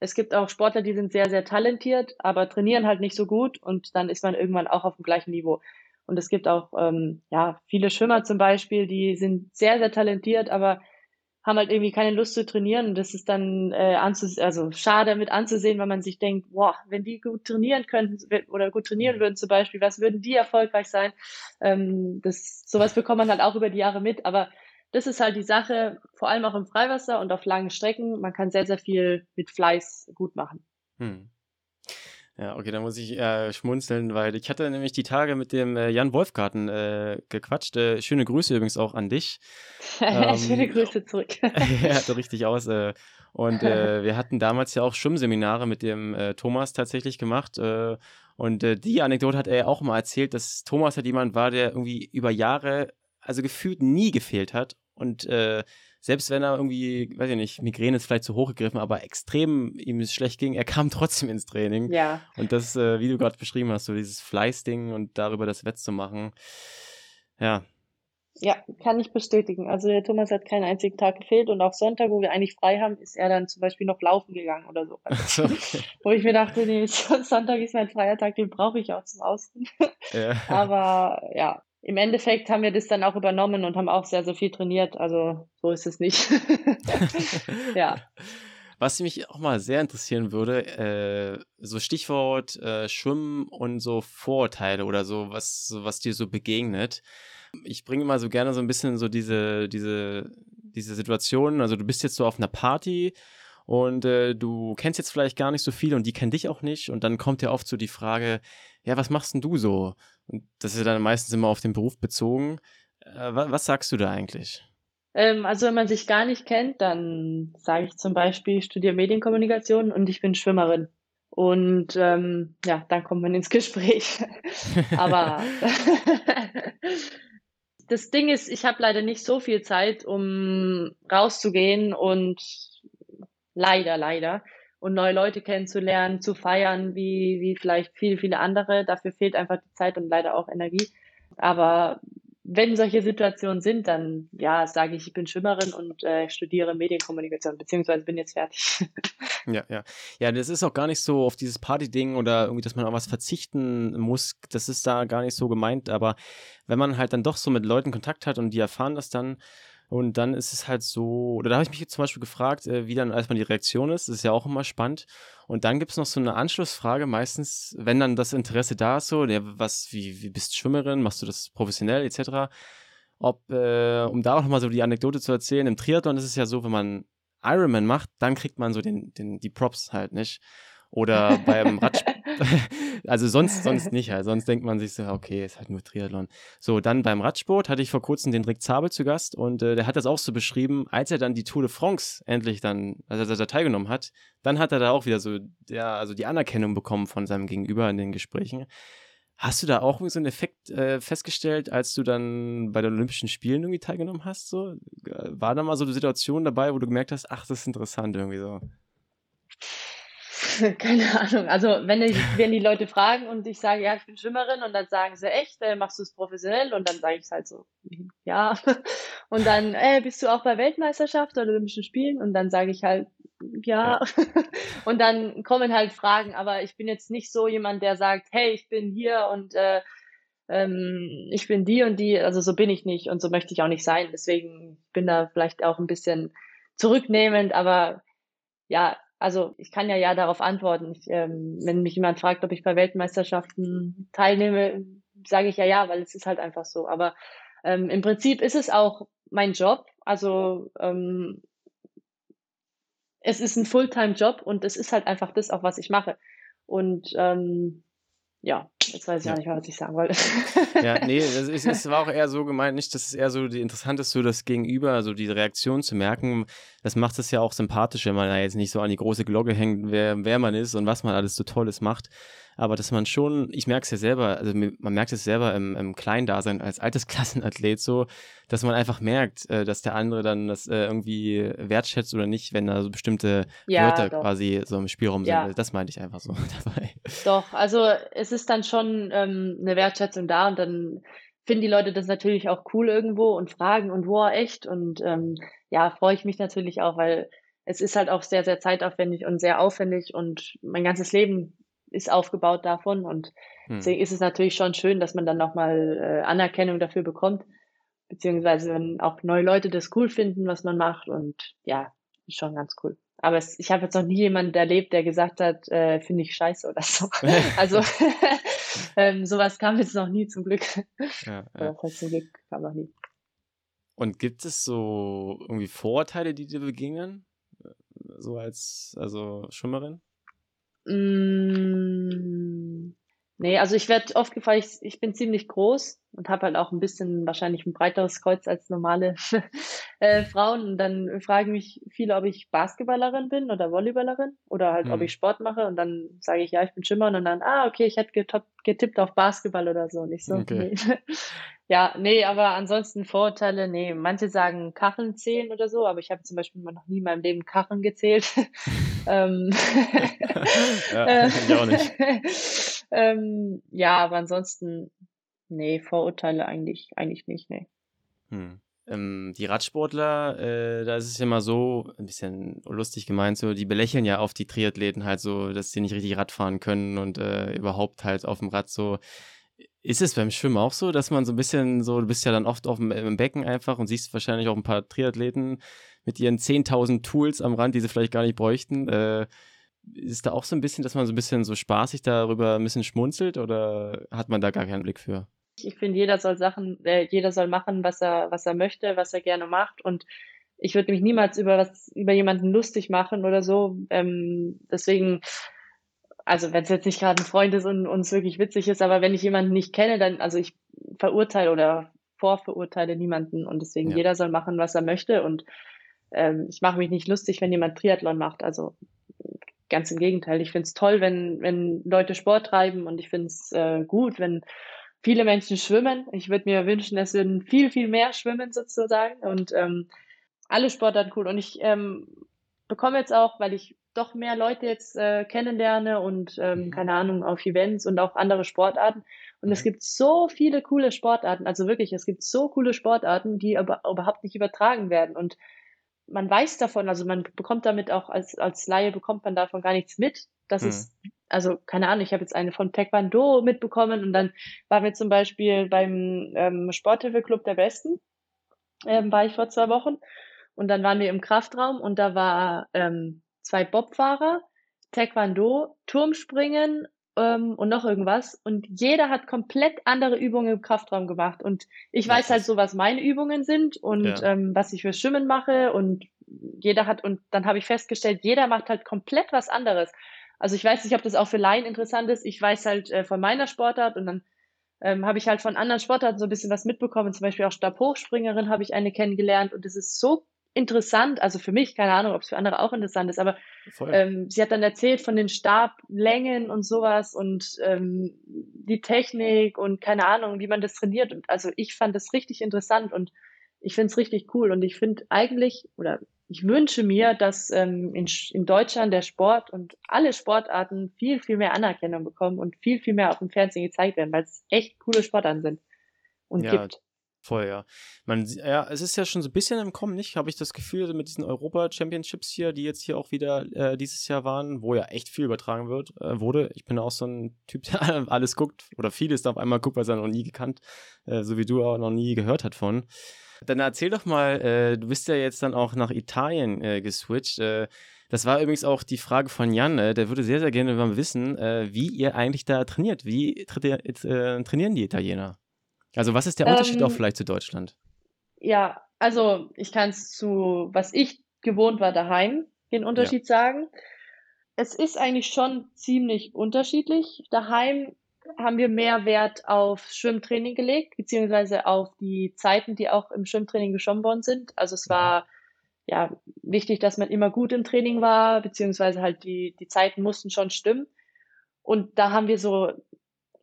es gibt auch Sportler, die sind sehr, sehr talentiert, aber trainieren halt nicht so gut und dann ist man irgendwann auch auf dem gleichen Niveau. Und es gibt auch ähm, ja viele Schwimmer zum Beispiel, die sind sehr, sehr talentiert, aber haben halt irgendwie keine Lust zu trainieren. Und das ist dann äh, anzus also schade mit anzusehen, weil man sich denkt, boah, wenn die gut trainieren könnten oder gut trainieren würden zum Beispiel, was würden die erfolgreich sein? Ähm, das, sowas bekommt man halt auch über die Jahre mit. Aber das ist halt die Sache, vor allem auch im Freiwasser und auf langen Strecken. Man kann sehr, sehr viel mit Fleiß gut machen. Hm. Ja, okay, da muss ich äh, schmunzeln, weil ich hatte nämlich die Tage mit dem äh, Jan Wolfgarten äh, gequatscht. Äh, schöne Grüße übrigens auch an dich. ähm, schöne Grüße zurück. er hatte richtig aus. Äh, und äh, wir hatten damals ja auch Schwimmseminare mit dem Thomas tatsächlich gemacht. und die Anekdote hat er auch mal erzählt, dass Thomas halt jemand war, der irgendwie über Jahre, also gefühlt nie gefehlt hat. Und selbst wenn er irgendwie, weiß ich nicht, Migräne ist vielleicht zu hoch gegriffen, aber extrem ihm es schlecht ging, er kam trotzdem ins Training. Ja. Und das, äh, wie du gerade beschrieben hast, so dieses Fleißding und darüber das wettzumachen. Ja. Ja, kann ich bestätigen. Also der Thomas hat keinen einzigen Tag gefehlt und auch Sonntag, wo wir eigentlich frei haben, ist er dann zum Beispiel noch laufen gegangen oder so. Also, okay. Wo ich mir dachte, nee, Sonntag ist mein freier Tag, den brauche ich auch zum Ausruhen. Ja. Aber ja, im Endeffekt haben wir das dann auch übernommen und haben auch sehr, sehr viel trainiert. Also so ist es nicht. ja. Was mich auch mal sehr interessieren würde, äh, so Stichwort äh, Schwimmen und so Vorurteile oder so, was, was dir so begegnet. Ich bringe immer so gerne so ein bisschen so diese, diese, diese Situation. Also du bist jetzt so auf einer Party und äh, du kennst jetzt vielleicht gar nicht so viele und die kennen dich auch nicht. Und dann kommt ja oft so die Frage, ja, was machst denn du so? Und das ist dann meistens immer auf den Beruf bezogen. Äh, was, was, sagst du da eigentlich? Ähm, also wenn man sich gar nicht kennt, dann sage ich zum Beispiel, ich studiere Medienkommunikation und ich bin Schwimmerin. Und ähm, ja, dann kommt man ins Gespräch. Aber das Ding ist, ich habe leider nicht so viel Zeit, um rauszugehen und leider, leider, und neue Leute kennenzulernen, zu feiern, wie, wie vielleicht viele, viele andere. Dafür fehlt einfach die Zeit und leider auch Energie. Aber wenn solche Situationen sind, dann ja, sage ich, ich bin Schwimmerin und äh, studiere Medienkommunikation, beziehungsweise bin jetzt fertig. ja, ja. Ja, das ist auch gar nicht so auf dieses Party-Ding oder irgendwie, dass man auf was verzichten muss. Das ist da gar nicht so gemeint. Aber wenn man halt dann doch so mit Leuten Kontakt hat und die erfahren das dann, und dann ist es halt so, oder da habe ich mich jetzt zum Beispiel gefragt, äh, wie dann erstmal die Reaktion ist. Das ist ja auch immer spannend. Und dann gibt es noch so eine Anschlussfrage, meistens, wenn dann das Interesse da ist, so, der, was, wie, wie bist du Schwimmerin, machst du das professionell, etc. Ob, äh, um da auch nochmal so die Anekdote zu erzählen, im Triathlon ist es ja so, wenn man Ironman macht, dann kriegt man so den, den, die Props halt nicht. Oder beim Radsport. also sonst, sonst nicht. Also sonst denkt man sich so, okay, ist halt nur Triathlon. So, dann beim Radsport hatte ich vor kurzem den Rick Zabel zu Gast und äh, der hat das auch so beschrieben, als er dann die Tour de France endlich dann, also er da teilgenommen hat, dann hat er da auch wieder so, ja, also die Anerkennung bekommen von seinem Gegenüber in den Gesprächen. Hast du da auch so einen Effekt äh, festgestellt, als du dann bei den Olympischen Spielen irgendwie teilgenommen hast? So? War da mal so eine Situation dabei, wo du gemerkt hast, ach, das ist interessant irgendwie so? Keine Ahnung. Also wenn, ich, wenn die Leute fragen und ich sage, ja, ich bin Schwimmerin und dann sagen sie, echt, äh, machst du es professionell? Und dann sage ich es halt so, ja. Und dann, äh, bist du auch bei Weltmeisterschaft oder Olympischen Spielen? Und dann sage ich halt, ja. ja. Und dann kommen halt Fragen, aber ich bin jetzt nicht so jemand, der sagt, hey, ich bin hier und äh, ähm, ich bin die und die. Also so bin ich nicht und so möchte ich auch nicht sein. Deswegen bin da vielleicht auch ein bisschen zurücknehmend, aber ja, also ich kann ja ja darauf antworten. Ich, ähm, wenn mich jemand fragt, ob ich bei Weltmeisterschaften teilnehme, sage ich ja ja, weil es ist halt einfach so. Aber ähm, im Prinzip ist es auch mein Job. Also ähm, es ist ein Fulltime-Job und es ist halt einfach das auch, was ich mache. Und ähm, ja, jetzt weiß ich ja. auch nicht mehr, was ich sagen wollte. Ja, nee, es, ist, es war auch eher so gemeint, nicht, dass es eher so die interessant ist, so das Gegenüber, also die Reaktion zu merken. Das macht es ja auch sympathisch, wenn man da jetzt nicht so an die große Glocke hängt, wer, wer man ist und was man alles so Tolles macht aber dass man schon, ich merke es ja selber, also man merkt es selber im, im Kleindasein als altes Klassenathlet so, dass man einfach merkt, äh, dass der andere dann das äh, irgendwie wertschätzt oder nicht, wenn da so bestimmte ja, Wörter doch. quasi so im Spielraum ja. sind. Das meinte ich einfach so dabei. Doch, also es ist dann schon ähm, eine Wertschätzung da und dann finden die Leute das natürlich auch cool irgendwo und fragen und wow, echt und ähm, ja, freue ich mich natürlich auch, weil es ist halt auch sehr, sehr zeitaufwendig und sehr aufwendig und mein ganzes Leben ist aufgebaut davon und hm. deswegen ist es natürlich schon schön, dass man dann nochmal äh, Anerkennung dafür bekommt, beziehungsweise wenn auch neue Leute das cool finden, was man macht und ja, ist schon ganz cool. Aber es, ich habe jetzt noch nie jemanden erlebt, der gesagt hat, äh, finde ich scheiße oder so. also ähm, sowas kam jetzt noch nie zum Glück. Ja, ja. Zum Glück kam noch nie. Und gibt es so irgendwie Vorurteile, die dir begegnen? So als also Schwimmerin? Mm, nee, also ich werde oft gefragt, ich, ich bin ziemlich groß und habe halt auch ein bisschen wahrscheinlich ein breiteres Kreuz als normale äh, Frauen. Und dann fragen mich viele, ob ich Basketballerin bin oder Volleyballerin oder halt, hm. ob ich Sport mache. Und dann sage ich, ja, ich bin Schimmer. Und dann, ah, okay, ich hätte getippt auf Basketball oder so. Und ich so, okay. nee. ja, nee, aber ansonsten Vorurteile, nee. Manche sagen Kacheln zählen oder so, aber ich habe zum Beispiel noch nie in meinem Leben Kacheln gezählt. ähm, ja, ich auch nicht. Ähm, ja, aber ansonsten Nee, Vorurteile eigentlich, eigentlich nicht, nee. Hm. Ähm, die Radsportler, äh, da ist es ja immer so, ein bisschen lustig gemeint, so, die belächeln ja auf die Triathleten halt so, dass sie nicht richtig Rad fahren können und äh, überhaupt halt auf dem Rad so. Ist es beim Schwimmen auch so, dass man so ein bisschen so, du bist ja dann oft auf dem, im Becken einfach und siehst wahrscheinlich auch ein paar Triathleten mit ihren 10.000 Tools am Rand, die sie vielleicht gar nicht bräuchten. Äh, ist da auch so ein bisschen, dass man so ein bisschen so spaßig darüber ein bisschen schmunzelt oder hat man da gar keinen Blick für? Ich finde, jeder soll Sachen, äh, jeder soll machen, was er, was er möchte, was er gerne macht. Und ich würde mich niemals über was, über jemanden lustig machen oder so. Ähm, deswegen, also wenn es jetzt nicht gerade ein Freund ist und uns wirklich witzig ist, aber wenn ich jemanden nicht kenne, dann, also ich verurteile oder vorverurteile niemanden und deswegen ja. jeder soll machen, was er möchte. Und ähm, ich mache mich nicht lustig, wenn jemand Triathlon macht. Also ganz im Gegenteil. Ich finde es toll, wenn, wenn Leute Sport treiben und ich finde es äh, gut, wenn viele Menschen schwimmen. Ich würde mir wünschen, es würden viel, viel mehr schwimmen sozusagen und ähm, alle Sportarten cool. Und ich ähm, bekomme jetzt auch, weil ich doch mehr Leute jetzt äh, kennenlerne und ähm, mhm. keine Ahnung auf Events und auch andere Sportarten. Und es mhm. gibt so viele coole Sportarten, also wirklich, es gibt so coole Sportarten, die aber überhaupt nicht übertragen werden. Und man weiß davon, also man bekommt damit auch als, als Laie bekommt man davon gar nichts mit, dass mhm. es also keine Ahnung, ich habe jetzt eine von Taekwondo mitbekommen und dann waren wir zum Beispiel beim ähm, Sporthilfeclub der Besten, ähm, war ich vor zwei Wochen und dann waren wir im Kraftraum und da war ähm, zwei Bobfahrer, Taekwondo, Turmspringen ähm, und noch irgendwas und jeder hat komplett andere Übungen im Kraftraum gemacht und ich weiß halt so, was meine Übungen sind und ja. ähm, was ich für Schwimmen mache und jeder hat und dann habe ich festgestellt, jeder macht halt komplett was anderes. Also ich weiß nicht, ob das auch für Laien interessant ist. Ich weiß halt äh, von meiner Sportart und dann ähm, habe ich halt von anderen Sportarten so ein bisschen was mitbekommen. Zum Beispiel auch Stabhochspringerin habe ich eine kennengelernt und es ist so interessant, also für mich, keine Ahnung, ob es für andere auch interessant ist, aber ähm, sie hat dann erzählt von den Stablängen und sowas und ähm, die Technik und keine Ahnung, wie man das trainiert. Und also ich fand das richtig interessant und ich finde es richtig cool. Und ich finde eigentlich, oder ich wünsche mir, dass ähm, in, in Deutschland der Sport und alle Sportarten viel, viel mehr Anerkennung bekommen und viel, viel mehr auf dem Fernsehen gezeigt werden, weil es echt coole Sportarten sind und ja, gibt. Ja. Man, ja, es ist ja schon so ein bisschen im Kommen, nicht? Habe ich das Gefühl, mit diesen Europa-Championships hier, die jetzt hier auch wieder äh, dieses Jahr waren, wo ja echt viel übertragen wird, äh, wurde. Ich bin auch so ein Typ, der alles guckt oder vieles auf einmal guckt, weil er noch nie gekannt, äh, so wie du auch noch nie gehört hat von. Dann erzähl doch mal, äh, du bist ja jetzt dann auch nach Italien äh, geswitcht. Äh, das war übrigens auch die Frage von Jan, der würde sehr, sehr gerne wissen, wie ihr eigentlich da trainiert. Wie trainieren die Italiener? Also was ist der Unterschied ähm, auch vielleicht zu Deutschland? Ja, also ich kann es zu, was ich gewohnt war daheim, den Unterschied ja. sagen. Es ist eigentlich schon ziemlich unterschiedlich. Daheim haben wir mehr Wert auf Schwimmtraining gelegt, beziehungsweise auf die Zeiten, die auch im Schwimmtraining geschwommen worden sind. Also es war ja wichtig, dass man immer gut im Training war, beziehungsweise halt die, die Zeiten mussten schon stimmen. Und da haben wir so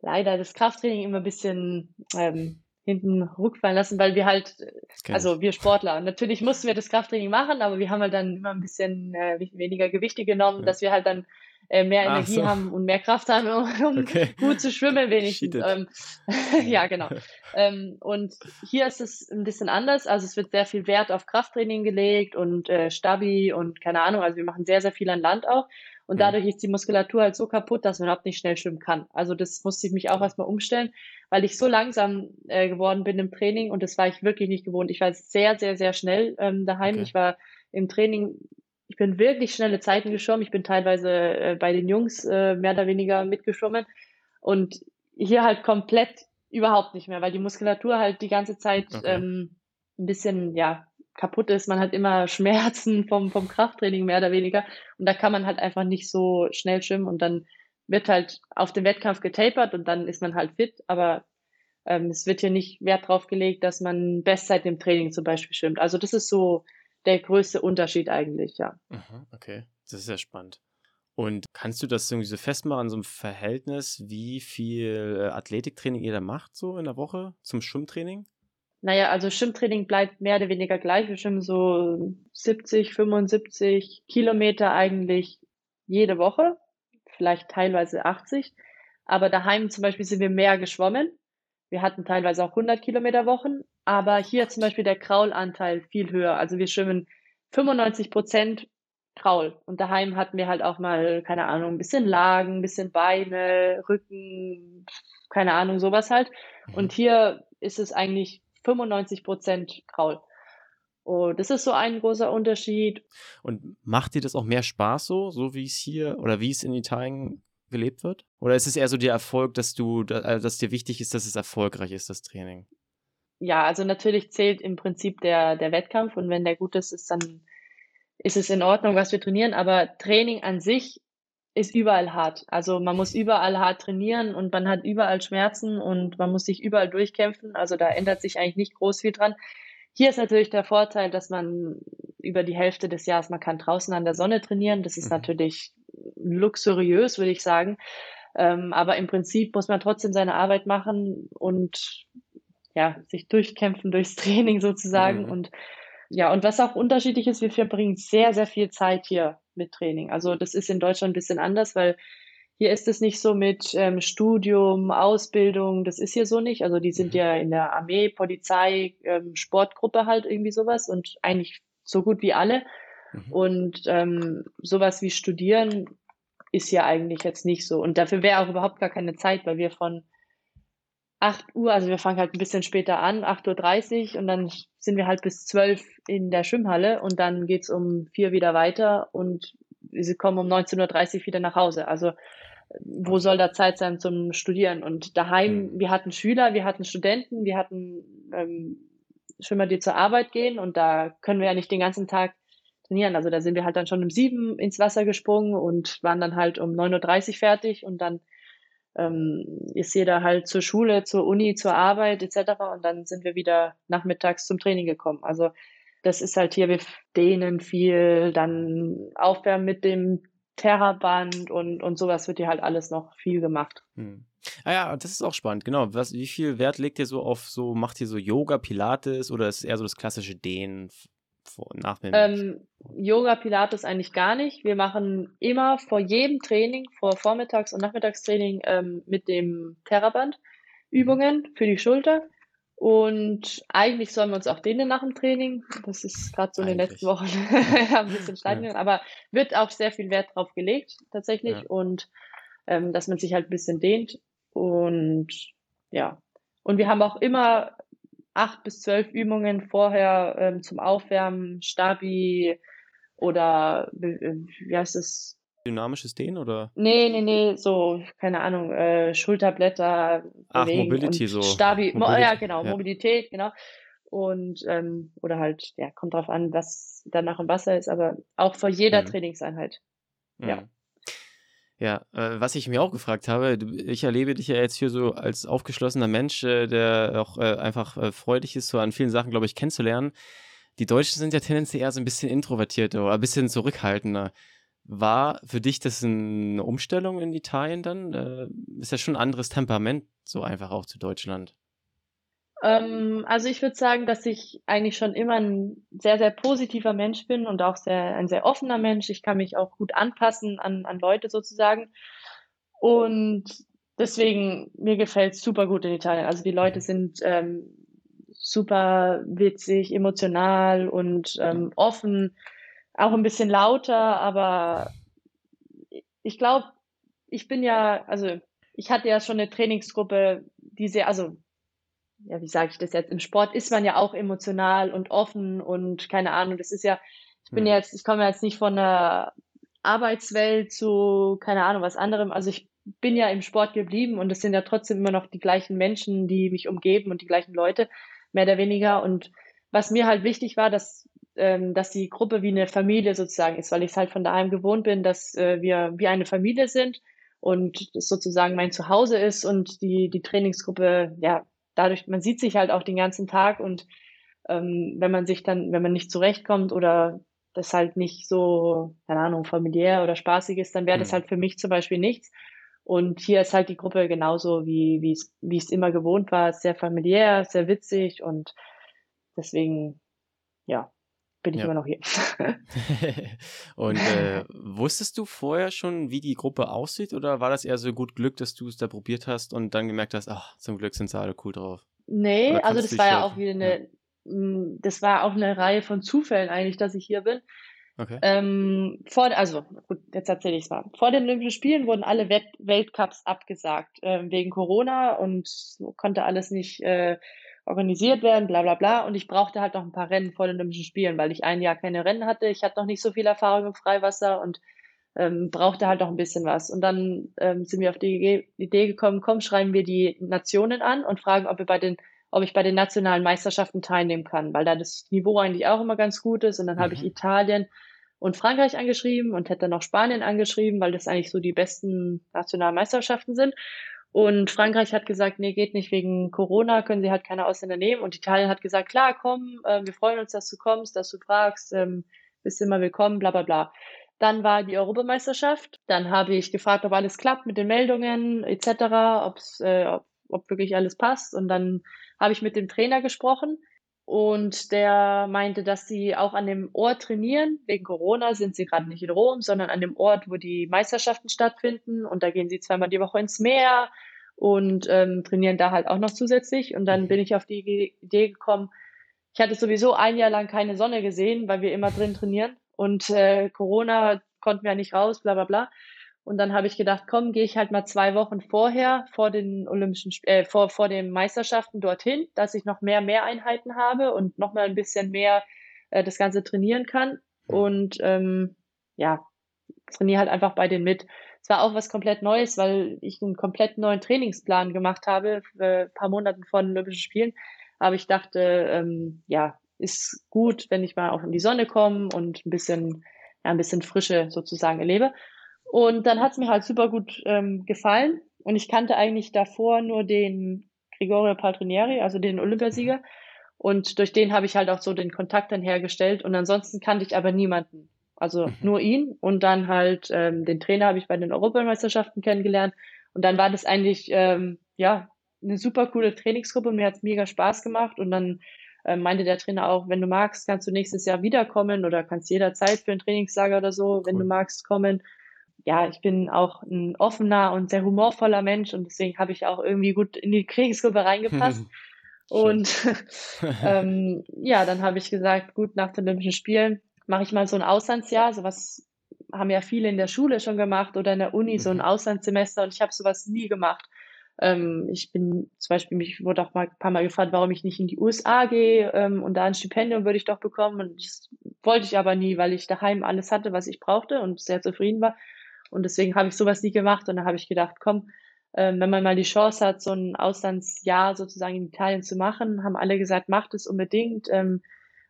leider das Krafttraining immer ein bisschen ähm, hinten rückfallen lassen, weil wir halt, also wir Sportler, natürlich mussten wir das Krafttraining machen, aber wir haben halt dann immer ein bisschen äh, weniger Gewichte genommen, ja. dass wir halt dann äh, mehr Ach Energie so. haben und mehr Kraft haben, um okay. gut zu schwimmen wenigstens. Ähm, ja, genau. Ähm, und hier ist es ein bisschen anders. Also es wird sehr viel Wert auf Krafttraining gelegt und äh, Stabi und keine Ahnung. Also wir machen sehr, sehr viel an Land auch. Und mhm. dadurch ist die Muskulatur halt so kaputt, dass man überhaupt nicht schnell schwimmen kann. Also das musste ich mich auch erstmal umstellen, weil ich so langsam äh, geworden bin im Training und das war ich wirklich nicht gewohnt. Ich war sehr, sehr, sehr schnell ähm, daheim. Okay. Ich war im Training, ich bin wirklich schnelle Zeiten geschwommen. Ich bin teilweise äh, bei den Jungs äh, mehr oder weniger mitgeschwommen und hier halt komplett überhaupt nicht mehr, weil die Muskulatur halt die ganze Zeit okay. ähm, ein bisschen, ja, kaputt ist. Man hat immer Schmerzen vom, vom Krafttraining mehr oder weniger. Und da kann man halt einfach nicht so schnell schwimmen und dann wird halt auf dem Wettkampf getapert und dann ist man halt fit. Aber ähm, es wird hier nicht Wert drauf gelegt, dass man Bestzeit im Training zum Beispiel schwimmt. Also das ist so der größte Unterschied eigentlich, ja. Okay, das ist ja spannend. Und kannst du das irgendwie so festmachen, so ein Verhältnis, wie viel äh, Athletiktraining ihr da macht, so in der Woche zum Schwimmtraining? Naja, also Schwimmtraining bleibt mehr oder weniger gleich. Wir schwimmen so 70, 75 Kilometer eigentlich jede Woche, vielleicht teilweise 80. Aber daheim zum Beispiel sind wir mehr geschwommen. Wir hatten teilweise auch 100 Kilometer Wochen, aber hier zum Beispiel der Kraulanteil viel höher. Also wir schwimmen 95 Prozent Kraul. Und daheim hatten wir halt auch mal, keine Ahnung, ein bisschen Lagen, ein bisschen Beine, Rücken, keine Ahnung, sowas halt. Und hier ist es eigentlich 95 Prozent Kraul. Und das ist so ein großer Unterschied. Und macht dir das auch mehr Spaß so, so wie es hier oder wie es in Italien gelebt wird? Oder ist es eher so der Erfolg, dass du, äh, dass dir wichtig ist, dass es erfolgreich ist, das Training? Ja, also natürlich zählt im Prinzip der, der Wettkampf und wenn der gut ist, ist dann ist es in Ordnung, was wir trainieren, aber Training an sich ist überall hart. Also man muss überall hart trainieren und man hat überall Schmerzen und man muss sich überall durchkämpfen. Also da ändert sich eigentlich nicht groß viel dran. Hier ist natürlich der Vorteil, dass man über die Hälfte des Jahres, man kann draußen an der Sonne trainieren. Das ist mhm. natürlich luxuriös, würde ich sagen. Ähm, aber im Prinzip muss man trotzdem seine Arbeit machen und ja, sich durchkämpfen durchs Training sozusagen. Mhm. Und ja, und was auch unterschiedlich ist, wir verbringen sehr, sehr viel Zeit hier mit Training. Also das ist in Deutschland ein bisschen anders, weil hier ist es nicht so mit ähm, Studium, Ausbildung, das ist hier so nicht. Also die sind mhm. ja in der Armee, Polizei, ähm, Sportgruppe halt irgendwie sowas und eigentlich so gut wie alle. Mhm. Und ähm, sowas wie Studieren ist hier eigentlich jetzt nicht so. Und dafür wäre auch überhaupt gar keine Zeit, weil wir von 8 Uhr, also wir fangen halt ein bisschen später an, 8.30 Uhr und dann sind wir halt bis 12 in der Schwimmhalle und dann geht's um 4 wieder weiter und sie kommen um 19.30 Uhr wieder nach Hause. Also wo soll da Zeit sein zum Studieren? Und daheim, mhm. wir hatten Schüler, wir hatten Studenten, wir hatten ähm, Schwimmer, die zur Arbeit gehen und da können wir ja nicht den ganzen Tag trainieren. Also da sind wir halt dann schon um sieben ins Wasser gesprungen und waren dann halt um 9.30 Uhr fertig und dann ähm, ist jeder halt zur Schule, zur Uni, zur Arbeit etc. Und dann sind wir wieder nachmittags zum Training gekommen. Also das ist halt hier, wir dehnen viel, dann Aufwärmen mit dem Terraband und, und sowas wird hier halt alles noch viel gemacht. Hm. Ah ja, das ist auch spannend, genau. Was, wie viel Wert legt ihr so auf so, macht ihr so Yoga, Pilates oder ist es eher so das klassische Dehnen vor, nach dem ähm, Yoga, Pilates eigentlich gar nicht. Wir machen immer vor jedem Training, vor Vormittags- und Nachmittagstraining ähm, mit dem Terraband Übungen für die Schulter. Und eigentlich sollen wir uns auch dehnen nach dem Training. Das ist gerade so in den letzten Wochen ein bisschen steigend, ja. aber wird auch sehr viel Wert drauf gelegt, tatsächlich. Ja. Und ähm, dass man sich halt ein bisschen dehnt. Und ja. Und wir haben auch immer acht bis zwölf Übungen vorher ähm, zum Aufwärmen, Stabi oder wie heißt es? Dynamisches Dehnen oder? Nee, nee, nee, so, keine Ahnung, äh, Schulterblätter. Ach, Mobility so. Stabi, Mobility. ja, genau, ja. Mobilität, genau. Und, ähm, oder halt, ja, kommt drauf an, was danach im Wasser ist, aber auch vor jeder mhm. Trainingseinheit. Mhm. Ja, äh, was ich mir auch gefragt habe, ich erlebe dich ja jetzt hier so als aufgeschlossener Mensch, äh, der auch äh, einfach äh, freudig ist, so an vielen Sachen, glaube ich, kennenzulernen. Die Deutschen sind ja tendenziell eher so ein bisschen introvertierter oder ein bisschen zurückhaltender. War für dich das eine Umstellung in Italien dann? Äh, ist ja schon ein anderes Temperament, so einfach auch zu Deutschland. Ähm, also ich würde sagen, dass ich eigentlich schon immer ein sehr, sehr positiver Mensch bin und auch sehr, ein sehr offener Mensch. Ich kann mich auch gut anpassen an, an Leute sozusagen. Und deswegen, mir gefällt es super gut in Italien. Also die Leute sind ähm, super witzig, emotional und ähm, offen, auch ein bisschen lauter, aber ich glaube, ich bin ja, also ich hatte ja schon eine Trainingsgruppe, die sehr, also ja, wie sage ich das jetzt? Im Sport ist man ja auch emotional und offen und keine Ahnung. Das ist ja, ich bin hm. jetzt, ich komme jetzt nicht von der Arbeitswelt zu, keine Ahnung, was anderem. Also ich bin ja im Sport geblieben und es sind ja trotzdem immer noch die gleichen Menschen, die mich umgeben und die gleichen Leute, mehr oder weniger. Und was mir halt wichtig war, dass, ähm, dass die Gruppe wie eine Familie sozusagen ist, weil ich es halt von daheim gewohnt bin, dass äh, wir wie eine Familie sind und das sozusagen mein Zuhause ist und die, die Trainingsgruppe, ja, dadurch, man sieht sich halt auch den ganzen Tag und ähm, wenn man sich dann, wenn man nicht zurechtkommt oder das halt nicht so, keine Ahnung, familiär oder spaßig ist, dann wäre das mhm. halt für mich zum Beispiel nichts. Und hier ist halt die Gruppe genauso, wie, wie es, wie es immer gewohnt war, sehr familiär, sehr witzig und deswegen, ja, bin ich ja. immer noch hier. und äh, wusstest du vorher schon, wie die Gruppe aussieht oder war das eher so gut Glück, dass du es da probiert hast und dann gemerkt hast, ach, zum Glück sind sie alle cool drauf? Nee, also das war ja auch wieder eine, ja. Das war auch eine Reihe von Zufällen eigentlich, dass ich hier bin. Okay. Ähm, vor, also gut, jetzt erzähle ich es mal. Vor den Olympischen Spielen wurden alle Welt Weltcups abgesagt äh, wegen Corona und konnte alles nicht äh, organisiert werden, bla bla bla. Und ich brauchte halt noch ein paar Rennen vor den Olympischen Spielen, weil ich ein Jahr keine Rennen hatte. Ich hatte noch nicht so viel Erfahrung im Freiwasser und ähm, brauchte halt noch ein bisschen was. Und dann ähm, sind wir auf die Idee gekommen, komm, schreiben wir die Nationen an und fragen, ob wir bei den ob ich bei den nationalen Meisterschaften teilnehmen kann, weil da das Niveau eigentlich auch immer ganz gut ist. Und dann mhm. habe ich mhm. Italien und Frankreich angeschrieben und hätte dann noch Spanien angeschrieben, weil das eigentlich so die besten nationalen Meisterschaften sind. Und Frankreich hat gesagt, nee, geht nicht wegen Corona, können sie halt keine Ausländer nehmen. Und Italien hat gesagt, klar, komm, äh, wir freuen uns, dass du kommst, dass du fragst, ähm, bist immer willkommen, bla bla bla. Dann war die Europameisterschaft. Dann habe ich gefragt, ob alles klappt mit den Meldungen etc., ob's, äh, ob, ob wirklich alles passt. Und dann habe ich mit dem Trainer gesprochen und der meinte, dass sie auch an dem Ort trainieren. Wegen Corona sind sie gerade nicht in Rom, sondern an dem Ort, wo die Meisterschaften stattfinden. Und da gehen sie zweimal die Woche ins Meer und ähm, trainieren da halt auch noch zusätzlich. Und dann bin ich auf die Idee gekommen, ich hatte sowieso ein Jahr lang keine Sonne gesehen, weil wir immer drin trainieren. Und äh, Corona konnten wir ja nicht raus, bla bla bla. Und dann habe ich gedacht, komm, gehe ich halt mal zwei Wochen vorher, vor den Olympischen, äh, vor, vor den Meisterschaften dorthin, dass ich noch mehr Mehreinheiten habe und noch mal ein bisschen mehr äh, das Ganze trainieren kann. Und ähm, ja, trainiere halt einfach bei denen mit. Es war auch was komplett Neues, weil ich einen komplett neuen Trainingsplan gemacht habe, ein paar Monaten vor den Olympischen Spielen. Aber ich dachte, ähm, ja, ist gut, wenn ich mal auch in die Sonne komme und ein bisschen, ja, ein bisschen Frische sozusagen erlebe. Und dann hat es mir halt super gut ähm, gefallen. Und ich kannte eigentlich davor nur den Gregorio Paltrinieri, also den Olympiasieger. Und durch den habe ich halt auch so den Kontakt dann hergestellt. Und ansonsten kannte ich aber niemanden. Also mhm. nur ihn. Und dann halt ähm, den Trainer habe ich bei den Europameisterschaften kennengelernt. Und dann war das eigentlich, ähm, ja, eine super coole Trainingsgruppe. Mir hat es mega Spaß gemacht. Und dann äh, meinte der Trainer auch, wenn du magst, kannst du nächstes Jahr wiederkommen oder kannst jederzeit für ein Trainingslager oder so, cool. wenn du magst, kommen ja, ich bin auch ein offener und sehr humorvoller Mensch und deswegen habe ich auch irgendwie gut in die Kriegsgruppe reingepasst. und ähm, ja, dann habe ich gesagt, gut, nach den Olympischen Spielen mache ich mal so ein Auslandsjahr, sowas haben ja viele in der Schule schon gemacht oder in der Uni, so ein mhm. Auslandssemester und ich habe sowas nie gemacht. Ähm, ich bin zum Beispiel, mich wurde auch mal ein paar Mal gefragt, warum ich nicht in die USA gehe ähm, und da ein Stipendium würde ich doch bekommen und das wollte ich aber nie, weil ich daheim alles hatte, was ich brauchte und sehr zufrieden war. Und deswegen habe ich sowas nie gemacht. Und da habe ich gedacht, komm, äh, wenn man mal die Chance hat, so ein Auslandsjahr sozusagen in Italien zu machen, haben alle gesagt, macht es unbedingt. Ähm,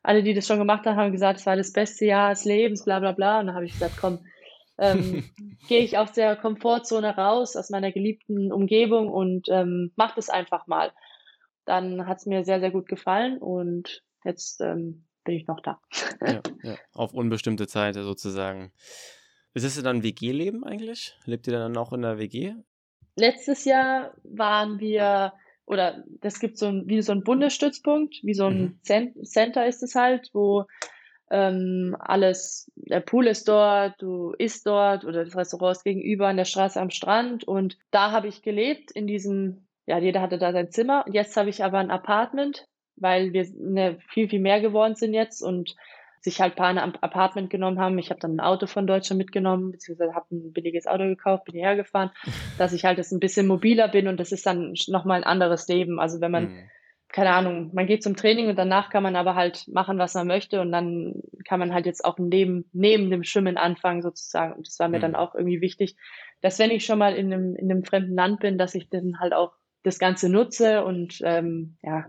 alle, die das schon gemacht haben, haben gesagt, es war das beste Jahr des Lebens, bla bla bla. Und da habe ich gesagt, komm, ähm, gehe ich aus der Komfortzone raus, aus meiner geliebten Umgebung und ähm, mach das einfach mal. Dann hat es mir sehr, sehr gut gefallen und jetzt ähm, bin ich noch da. ja, ja. Auf unbestimmte Zeit sozusagen. Ist es dann WG-Leben eigentlich? Lebt ihr dann auch in der WG? Letztes Jahr waren wir, oder das gibt so ein, wie so ein Bundesstützpunkt, wie so ein mhm. Center ist es halt, wo Ähm, alles, der Pool ist dort, du isst dort oder das Restaurant ist gegenüber an der Straße am Strand. Und da habe ich gelebt in diesem, ja, jeder hatte da sein Zimmer. Jetzt habe ich aber ein Apartment, weil wir ne, viel, viel mehr geworden sind jetzt und sich halt paar ein Apartment genommen haben. Ich habe dann ein Auto von Deutschland mitgenommen, beziehungsweise habe ein billiges Auto gekauft, bin hierher gefahren, dass ich halt jetzt ein bisschen mobiler bin und das ist dann nochmal ein anderes Leben. Also wenn man mhm keine Ahnung, man geht zum Training und danach kann man aber halt machen, was man möchte und dann kann man halt jetzt auch neben, neben dem Schwimmen anfangen sozusagen. Und das war mir mhm. dann auch irgendwie wichtig, dass wenn ich schon mal in einem, in einem fremden Land bin, dass ich dann halt auch das Ganze nutze und ähm, ja,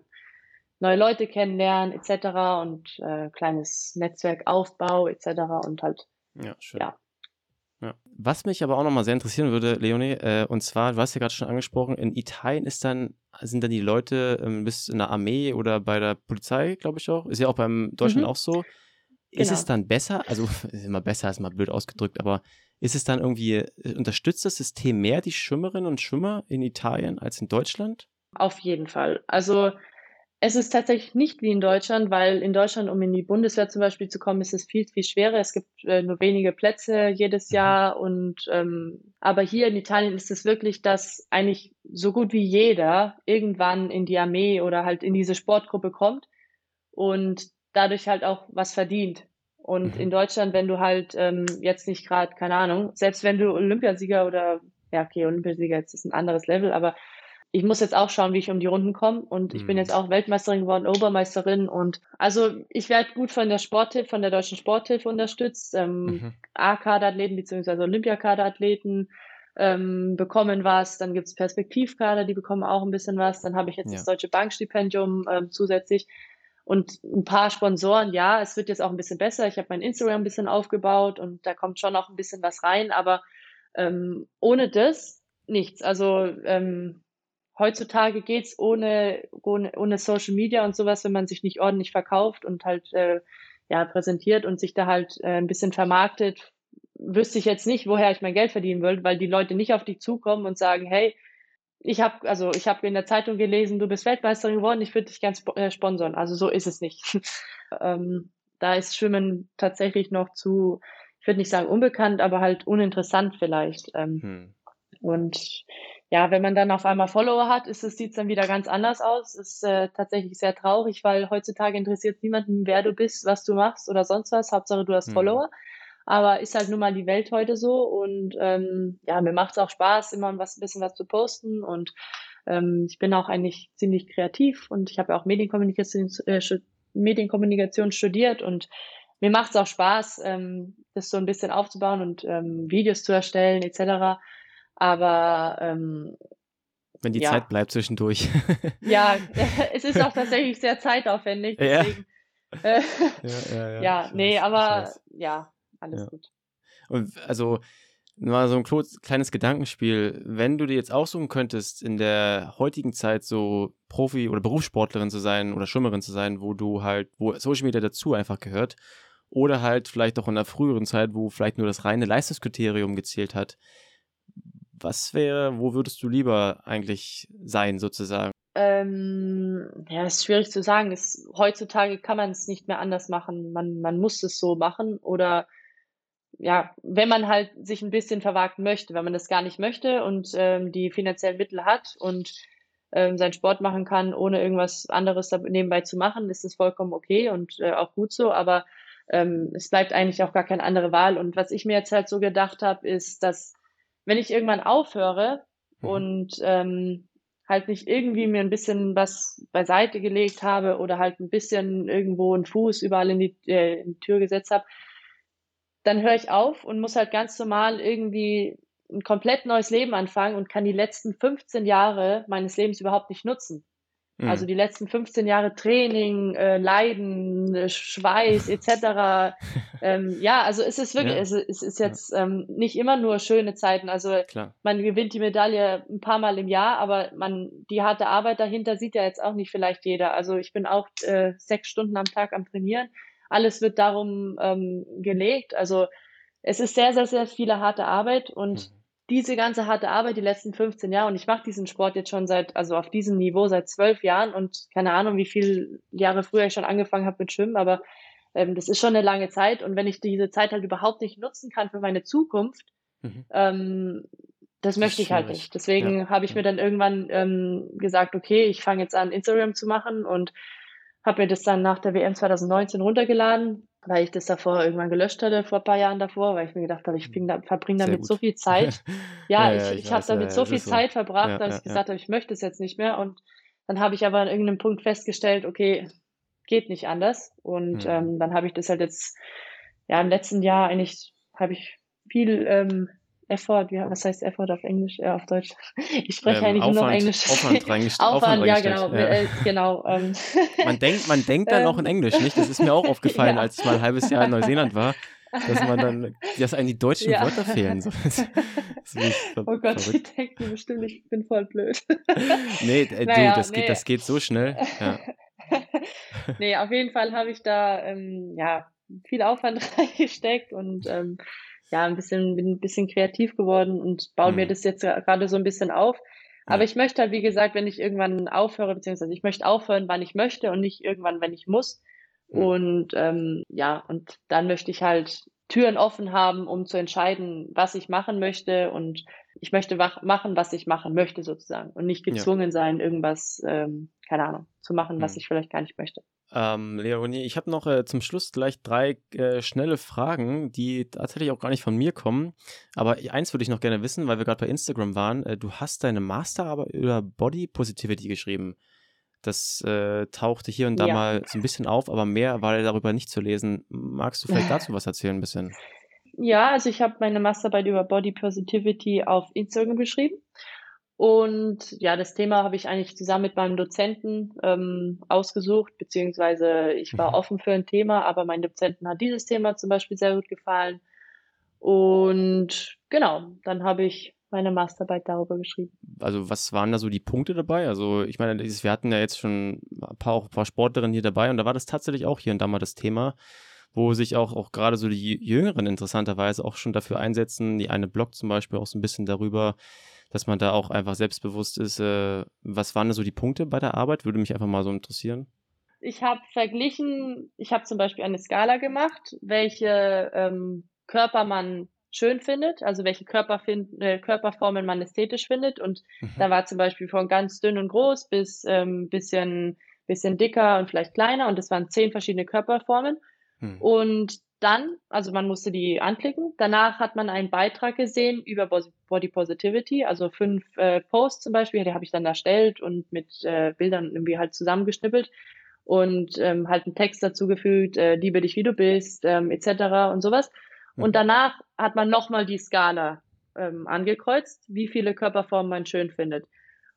neue Leute kennenlernen etc. und äh, kleines Netzwerkaufbau etc. und halt ja, schön. ja ja. Was mich aber auch nochmal sehr interessieren würde, Leonie, äh, und zwar, du hast ja gerade schon angesprochen, in Italien ist dann, sind dann die Leute, ähm, bist in der Armee oder bei der Polizei, glaube ich auch, ist ja auch beim Deutschland mhm. auch so. Ist genau. es dann besser, also ist immer besser, ist mal blöd ausgedrückt, aber ist es dann irgendwie, äh, unterstützt das System mehr die Schwimmerinnen und Schwimmer in Italien als in Deutschland? Auf jeden Fall. Also es ist tatsächlich nicht wie in Deutschland, weil in Deutschland, um in die Bundeswehr zum Beispiel zu kommen, ist es viel, viel schwerer. Es gibt äh, nur wenige Plätze jedes mhm. Jahr und ähm, aber hier in Italien ist es wirklich, dass eigentlich so gut wie jeder irgendwann in die Armee oder halt in diese Sportgruppe kommt und dadurch halt auch was verdient. Und mhm. in Deutschland, wenn du halt ähm, jetzt nicht gerade, keine Ahnung, selbst wenn du Olympiasieger oder ja, okay, Olympiasieger jetzt ist ein anderes Level, aber ich muss jetzt auch schauen, wie ich um die Runden komme. Und ich mhm. bin jetzt auch Weltmeisterin geworden, Obermeisterin. Und also ich werde gut von der Sporthilfe, von der deutschen Sporthilfe unterstützt. Ähm, mhm. A-Kaderathleten bzw. Olympiakaderathleten ähm, bekommen was. Dann gibt's Perspektivkader, die bekommen auch ein bisschen was. Dann habe ich jetzt ja. das Deutsche Bankstipendium ähm, zusätzlich. Und ein paar Sponsoren, ja, es wird jetzt auch ein bisschen besser. Ich habe mein Instagram ein bisschen aufgebaut und da kommt schon auch ein bisschen was rein, aber ähm, ohne das nichts. Also ähm, heutzutage geht's ohne, ohne, ohne Social Media und sowas, wenn man sich nicht ordentlich verkauft und halt äh, ja, präsentiert und sich da halt äh, ein bisschen vermarktet, wüsste ich jetzt nicht, woher ich mein Geld verdienen würde, weil die Leute nicht auf dich zukommen und sagen, hey, ich habe also ich habe in der Zeitung gelesen, du bist Weltmeisterin geworden, ich würde dich gern sp äh, sponsern. Also so ist es nicht. ähm, da ist Schwimmen tatsächlich noch zu, ich würde nicht sagen unbekannt, aber halt uninteressant vielleicht. Ähm, hm. Und ja, wenn man dann auf einmal Follower hat, ist es, sieht es dann wieder ganz anders aus. Ist äh, tatsächlich sehr traurig, weil heutzutage interessiert niemanden, wer du bist, was du machst oder sonst was. Hauptsache du hast mhm. Follower. Aber ist halt nun mal die Welt heute so und ähm, ja, mir macht es auch Spaß, immer was ein bisschen was zu posten und ähm, ich bin auch eigentlich ziemlich kreativ und ich habe ja auch Medienkommunikation, äh, Medienkommunikation studiert und mir macht es auch Spaß, ähm, das so ein bisschen aufzubauen und ähm, Videos zu erstellen etc. Aber ähm, wenn die ja. Zeit bleibt zwischendurch. ja, es ist auch tatsächlich sehr zeitaufwendig. Deswegen, ja. Äh, ja, ja, ja, ja nee, weiß, aber ja, alles gut. Und also mal so ein kleines Gedankenspiel. Wenn du dir jetzt aussuchen könntest, in der heutigen Zeit so Profi- oder Berufssportlerin zu sein oder Schwimmerin zu sein, wo du halt, wo Social Media dazu einfach gehört, oder halt vielleicht auch in der früheren Zeit, wo vielleicht nur das reine Leistungskriterium gezählt hat, was wäre, wo würdest du lieber eigentlich sein, sozusagen? Ähm, ja, ist schwierig zu sagen. Es, heutzutage kann man es nicht mehr anders machen. Man, man muss es so machen. Oder ja, wenn man halt sich ein bisschen verwagten möchte, wenn man das gar nicht möchte und ähm, die finanziellen Mittel hat und ähm, seinen Sport machen kann, ohne irgendwas anderes nebenbei zu machen, ist es vollkommen okay und äh, auch gut so. Aber ähm, es bleibt eigentlich auch gar keine andere Wahl. Und was ich mir jetzt halt so gedacht habe, ist, dass wenn ich irgendwann aufhöre mhm. und ähm, halt nicht irgendwie mir ein bisschen was beiseite gelegt habe oder halt ein bisschen irgendwo einen Fuß überall in die, äh, in die Tür gesetzt habe, dann höre ich auf und muss halt ganz normal irgendwie ein komplett neues Leben anfangen und kann die letzten 15 Jahre meines Lebens überhaupt nicht nutzen. Also mhm. die letzten 15 Jahre Training, äh, Leiden, äh, Schweiß etc. ähm, ja, also es ist wirklich, ja. es, es, ist jetzt ja. ähm, nicht immer nur schöne Zeiten. Also Klar. man gewinnt die Medaille ein paar Mal im Jahr, aber man die harte Arbeit dahinter sieht ja jetzt auch nicht vielleicht jeder. Also ich bin auch äh, sechs Stunden am Tag am Trainieren. Alles wird darum ähm, gelegt. Also es ist sehr, sehr, sehr viele harte Arbeit und mhm diese ganze harte Arbeit die letzten 15 Jahre und ich mache diesen Sport jetzt schon seit, also auf diesem Niveau seit zwölf Jahren und keine Ahnung, wie viele Jahre früher ich schon angefangen habe mit Schwimmen, aber ähm, das ist schon eine lange Zeit und wenn ich diese Zeit halt überhaupt nicht nutzen kann für meine Zukunft, mhm. ähm, das, das möchte ich halt nicht. Deswegen ja. habe ich mir dann irgendwann ähm, gesagt, okay, ich fange jetzt an, Instagram zu machen und habe mir das dann nach der WM 2019 runtergeladen, weil ich das davor irgendwann gelöscht hatte, vor ein paar Jahren davor, weil ich mir gedacht habe, ich da, verbringe damit so viel Zeit. Ja, ja, ja ich, ich, ich habe damit so viel Zeit so. verbracht, dass ich gesagt habe, ich möchte es jetzt nicht mehr. Und dann habe ich aber an irgendeinem Punkt festgestellt, okay, geht nicht anders. Und mhm. ähm, dann habe ich das halt jetzt, ja, im letzten Jahr eigentlich habe ich viel ähm, Effort, ja, was heißt Effort auf Englisch, äh, auf Deutsch? Ich spreche ähm, eigentlich Aufwand, nur noch Englisch. Aufwand, reingest Aufwand, Aufwand ja, genau, ja. Äh, genau. Ähm. Man denkt, man denkt dann auch in ähm. Englisch, nicht? Das ist mir auch aufgefallen, ja. als ich mal ein halbes Jahr in Neuseeland war, dass man dann, dass einem die deutschen ja. Wörter fehlen. So, das, das oh Gott, verrückt. ich denke bestimmt, ich bin voll blöd. nee, äh, naja, du, das, nee. Geht, das geht so schnell. Ja. nee, auf jeden Fall habe ich da ähm, ja, viel Aufwand reingesteckt und ähm, ja, ein bisschen, bin ein bisschen kreativ geworden und baue mhm. mir das jetzt gerade so ein bisschen auf. Aber ich möchte halt, wie gesagt, wenn ich irgendwann aufhöre, beziehungsweise ich möchte aufhören, wann ich möchte und nicht irgendwann, wenn ich muss. Mhm. Und ähm, ja, und dann möchte ich halt Türen offen haben, um zu entscheiden, was ich machen möchte. Und ich möchte machen, was ich machen möchte, sozusagen. Und nicht gezwungen ja. sein, irgendwas, ähm, keine Ahnung, zu machen, was mhm. ich vielleicht gar nicht möchte. Ähm, Leonie, ich habe noch äh, zum Schluss gleich drei äh, schnelle Fragen, die tatsächlich auch gar nicht von mir kommen. Aber eins würde ich noch gerne wissen, weil wir gerade bei Instagram waren. Äh, du hast deine Masterarbeit über Body Positivity geschrieben. Das äh, tauchte hier und da ja. mal so ein bisschen auf, aber mehr war darüber nicht zu lesen. Magst du vielleicht dazu was erzählen ein bisschen? Ja, also ich habe meine Masterarbeit über Body Positivity auf Instagram geschrieben. Und ja, das Thema habe ich eigentlich zusammen mit meinem Dozenten ähm, ausgesucht, beziehungsweise ich war mhm. offen für ein Thema, aber meinem Dozenten hat dieses Thema zum Beispiel sehr gut gefallen. Und genau, dann habe ich meine Masterarbeit darüber geschrieben. Also was waren da so die Punkte dabei? Also ich meine, wir hatten ja jetzt schon ein paar, auch ein paar Sportlerinnen hier dabei und da war das tatsächlich auch hier und da mal das Thema, wo sich auch, auch gerade so die Jüngeren interessanterweise auch schon dafür einsetzen. Die eine Blog zum Beispiel auch so ein bisschen darüber, dass man da auch einfach selbstbewusst ist. Äh, was waren da so die Punkte bei der Arbeit? Würde mich einfach mal so interessieren. Ich habe verglichen, ich habe zum Beispiel eine Skala gemacht, welche ähm, Körper man schön findet, also welche Körperfind äh, Körperformen man ästhetisch findet. Und mhm. da war zum Beispiel von ganz dünn und groß bis ähm, bisschen, bisschen dicker und vielleicht kleiner. Und das waren zehn verschiedene Körperformen. Mhm. Und dann, also man musste die anklicken. Danach hat man einen Beitrag gesehen über Body Positivity, also fünf äh, Posts zum Beispiel, die habe ich dann erstellt und mit äh, Bildern irgendwie halt zusammengeschnippelt und ähm, halt einen Text dazugefügt, äh, liebe dich wie du bist, ähm, etc. und sowas. Und mhm. danach hat man nochmal die Skala ähm, angekreuzt, wie viele Körperformen man schön findet.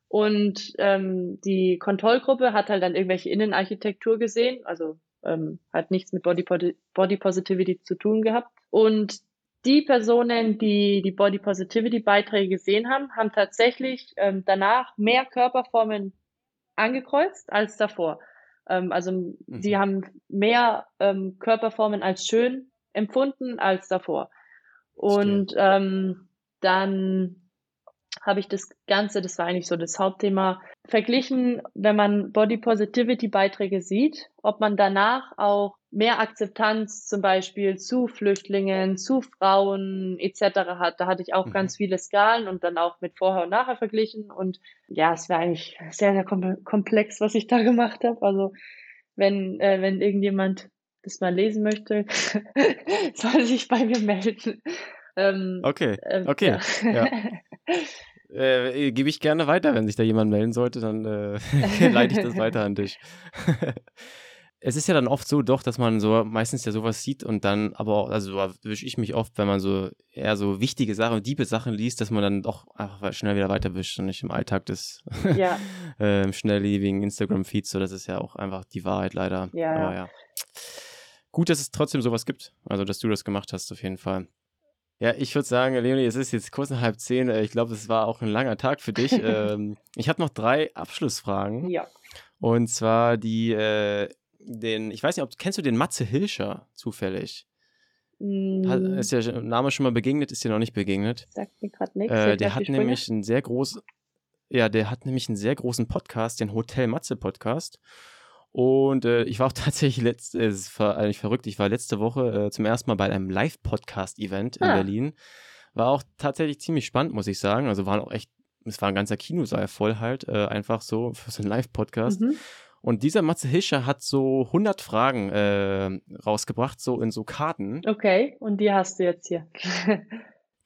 Und ähm, die Kontrollgruppe hat halt dann irgendwelche Innenarchitektur gesehen, also ähm, hat nichts mit Body, Body Positivity zu tun gehabt. Und die Personen, die die Body Positivity Beiträge gesehen haben, haben tatsächlich ähm, danach mehr Körperformen angekreuzt als davor. Ähm, also mhm. sie haben mehr ähm, Körperformen als schön empfunden als davor. Und ähm, dann habe ich das Ganze, das war eigentlich so das Hauptthema, verglichen, wenn man Body Positivity Beiträge sieht, ob man danach auch mehr Akzeptanz zum Beispiel zu Flüchtlingen, zu Frauen etc. hat. Da hatte ich auch mhm. ganz viele Skalen und dann auch mit Vorher und Nachher verglichen. Und ja, es war eigentlich sehr, sehr komplex, was ich da gemacht habe. Also wenn, äh, wenn irgendjemand das mal lesen möchte, soll sich bei mir melden. Ähm, okay, äh, okay. Ja. Äh, Gebe ich gerne weiter, wenn sich da jemand melden sollte, dann äh, leite ich das weiter an dich. es ist ja dann oft so doch, dass man so meistens ja sowas sieht und dann, aber auch, also wische ich mich oft, wenn man so eher so wichtige Sachen, diebe Sachen liest, dass man dann doch einfach schnell wieder weiterwischt und nicht im Alltag des ja. äh, schnelllebigen Instagram-Feeds, so das ist ja auch einfach die Wahrheit leider. Ja, aber ja. Gut, dass es trotzdem sowas gibt, also dass du das gemacht hast auf jeden Fall. Ja, ich würde sagen, Leonie, es ist jetzt kurz nach halb zehn. Äh, ich glaube, es war auch ein langer Tag für dich. ähm, ich habe noch drei Abschlussfragen. Ja. Und zwar die, äh, den, ich weiß nicht, ob kennst du den Matze Hilscher zufällig? Mm. ist der Name schon mal begegnet? Ist dir noch nicht begegnet? Sagt mir gerade nichts. Äh, der hat nämlich einen sehr großen, ja, der hat nämlich einen sehr großen Podcast, den Hotel Matze Podcast. Und äh, ich war auch tatsächlich letzte, äh, es war eigentlich verrückt, ich war letzte Woche äh, zum ersten Mal bei einem Live-Podcast-Event in Ah. Berlin. War auch tatsächlich ziemlich spannend, muss ich sagen. Also waren auch echt, es war ein ganzer Kinosaal voll halt, äh, einfach so für so einen Live-Podcast. Mhm. Und dieser Matze Hischer hat so 100 Fragen äh, rausgebracht, so in so Karten. Okay, und die hast du jetzt hier.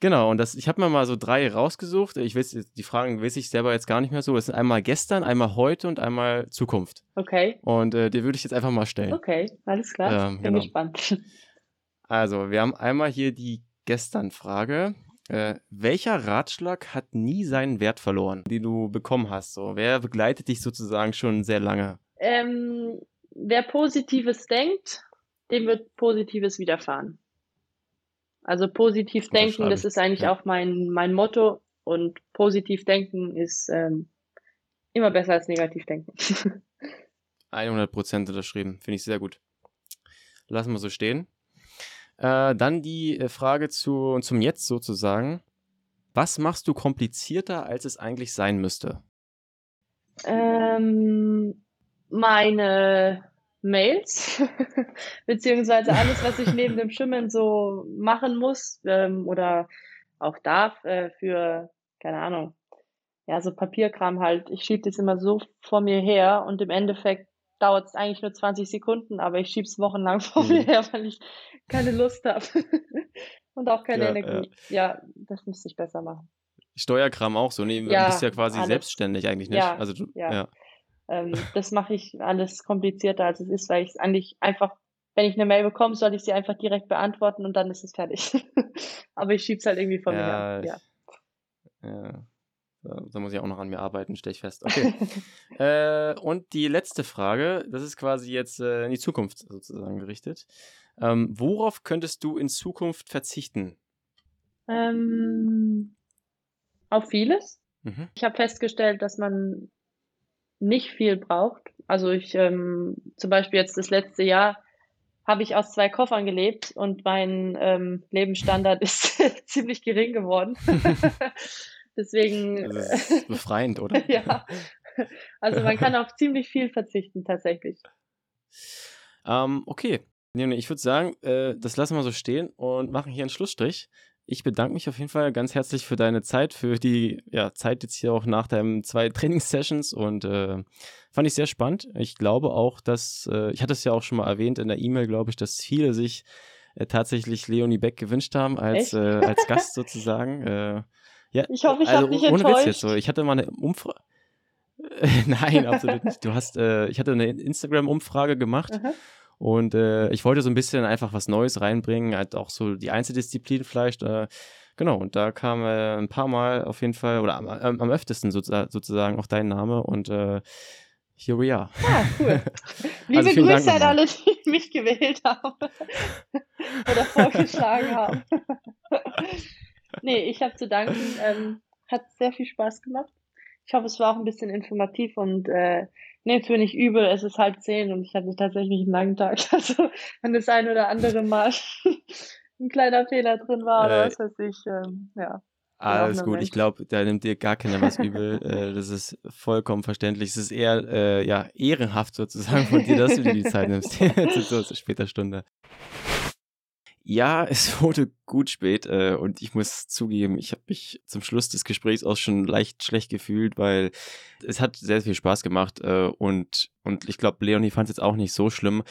Genau, und das, ich habe mir mal so drei rausgesucht. Ich weiß, die Fragen weiß ich selber jetzt gar nicht mehr so. Das sind einmal gestern, einmal heute und einmal Zukunft. Okay, Und äh, die würde ich jetzt einfach mal stellen. okay, alles klar. Ähm, Bin genau. gespannt. Also, wir haben einmal hier die Gestern-Frage. Äh, welcher Ratschlag hat nie seinen Wert verloren, den du bekommen hast? So, wer begleitet dich sozusagen schon sehr lange? Ähm, wer Positives denkt, dem wird Positives widerfahren. Also positiv denken, das ist eigentlich Ja. auch mein, mein Motto. Und positiv denken ist ähm, immer besser als negativ denken. 100% unterschrieben. Finde ich sehr gut. Lassen wir so stehen. Äh, dann die äh, Frage zu, zum Jetzt sozusagen. Was machst du komplizierter, als es eigentlich sein müsste? Ähm, meine Mails, beziehungsweise alles, was ich neben dem Schwimmen so machen muss ähm, oder auch darf äh, für, keine Ahnung, ja, so Papierkram halt. Ich schiebe das immer so vor mir her und im Endeffekt dauert es eigentlich nur 20 Sekunden, aber ich schiebe es wochenlang vor Mhm. mir her, weil ich keine Lust habe und auch keine Ja, Energie. Ja, das müsste ich besser machen. Steuerkram auch so. Nee, du Ja, bist ja quasi alles. selbstständig eigentlich nicht. Ja, also du, ja. Ja. Ähm, das mache ich alles komplizierter, als es ist, weil ich es eigentlich einfach, wenn ich eine Mail bekomme, soll ich sie einfach direkt beantworten und dann ist es fertig. Aber ich schieb's halt irgendwie von mir Ja, her. Ja. Ja. Da, da muss ich auch noch an mir arbeiten, stelle ich fest. Okay. äh, und die letzte Frage, das ist quasi jetzt äh, in die Zukunft sozusagen gerichtet. Ähm, worauf könntest du in Zukunft verzichten? Ähm, auf vieles. Mhm. Ich habe festgestellt, dass man nicht viel braucht. Also ich ähm, zum Beispiel jetzt das letzte Jahr habe ich aus zwei Koffern gelebt und mein ähm, Lebensstandard ist ziemlich gering geworden. Deswegen, Das ist befreiend, oder? ja. Also man kann auf ziemlich viel verzichten tatsächlich. Ähm, okay. Ich würde sagen, äh, das lassen wir so stehen und machen hier einen Schlussstrich. Ich bedanke mich auf jeden Fall ganz herzlich für deine Zeit, für die ja, Zeit jetzt hier auch nach deinen zwei Trainingssessions und äh, fand ich sehr spannend. Ich glaube auch, dass, äh, ich hatte es ja auch schon mal erwähnt in der E-Mail, glaube ich, dass viele sich äh, tatsächlich Leonie Beck gewünscht haben als, äh, als Gast sozusagen. Äh, ja, Ich hoffe, ich also habe dich ohne Witz enttäuscht. jetzt so. Ich hatte mal eine Umfrage. Nein, absolut nicht. Du hast, äh, ich hatte eine Instagram-Umfrage gemacht Aha. Und äh, ich wollte so ein bisschen einfach was Neues reinbringen, halt auch so die Einzeldisziplin vielleicht. Äh, genau, und da kam äh, ein paar Mal auf jeden Fall, oder am, am, am öftesten sozusagen, sozusagen auch dein Name und äh, here we are. Ah, cool. Liebe Also Grüße an alle, die mich gewählt haben oder vorgeschlagen haben. nee, ich habe zu danken. Ähm, hat sehr viel Spaß gemacht. Ich hoffe, es war auch ein bisschen informativ und äh, nehmt mir nicht übel, es ist halb zehn und ich hatte tatsächlich einen langen Tag. Also wenn das ein oder andere Mal ein kleiner Fehler drin war oder Äh, was weiß ich, ähm, ja. Alles gut, Mensch. ich glaube, da nimmt dir gar keiner was übel. äh, das ist vollkommen verständlich. Es ist eher äh, ja, ehrenhaft sozusagen von dir, dass du dir die Zeit nimmst. zu so zu später Stunde. Ja, es wurde gut spät äh, und ich muss zugeben, ich habe mich zum Schluss des Gesprächs auch schon leicht schlecht gefühlt, weil es hat sehr viel Spaß gemacht äh, und, und ich glaube, Leonie fand es jetzt auch nicht so schlimm,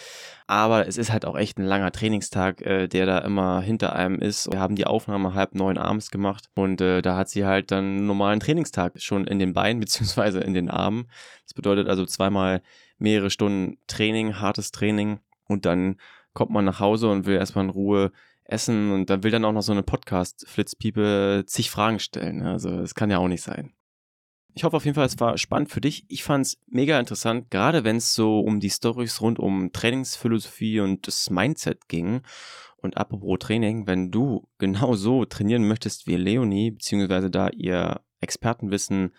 aber es ist halt auch echt ein langer Trainingstag, äh, der da immer hinter einem ist. Wir haben die Aufnahme halb neun abends gemacht und äh, da hat sie halt dann einen normalen Trainingstag schon in den Beinen beziehungsweise in den Armen. Das bedeutet also zweimal mehrere Stunden Training, hartes Training und dann kommt man nach Hause und will erstmal in Ruhe essen und dann will dann auch noch so eine Podcast-Flitzpiepe zig Fragen stellen. Also das kann ja auch nicht sein. Ich hoffe auf jeden Fall, es war spannend für dich. Ich fand es mega interessant, gerade wenn es so um die Stories rund um Trainingsphilosophie und das Mindset ging. Und apropos Training, wenn du genau so trainieren möchtest wie Leonie, beziehungsweise da ihr Expertenwissen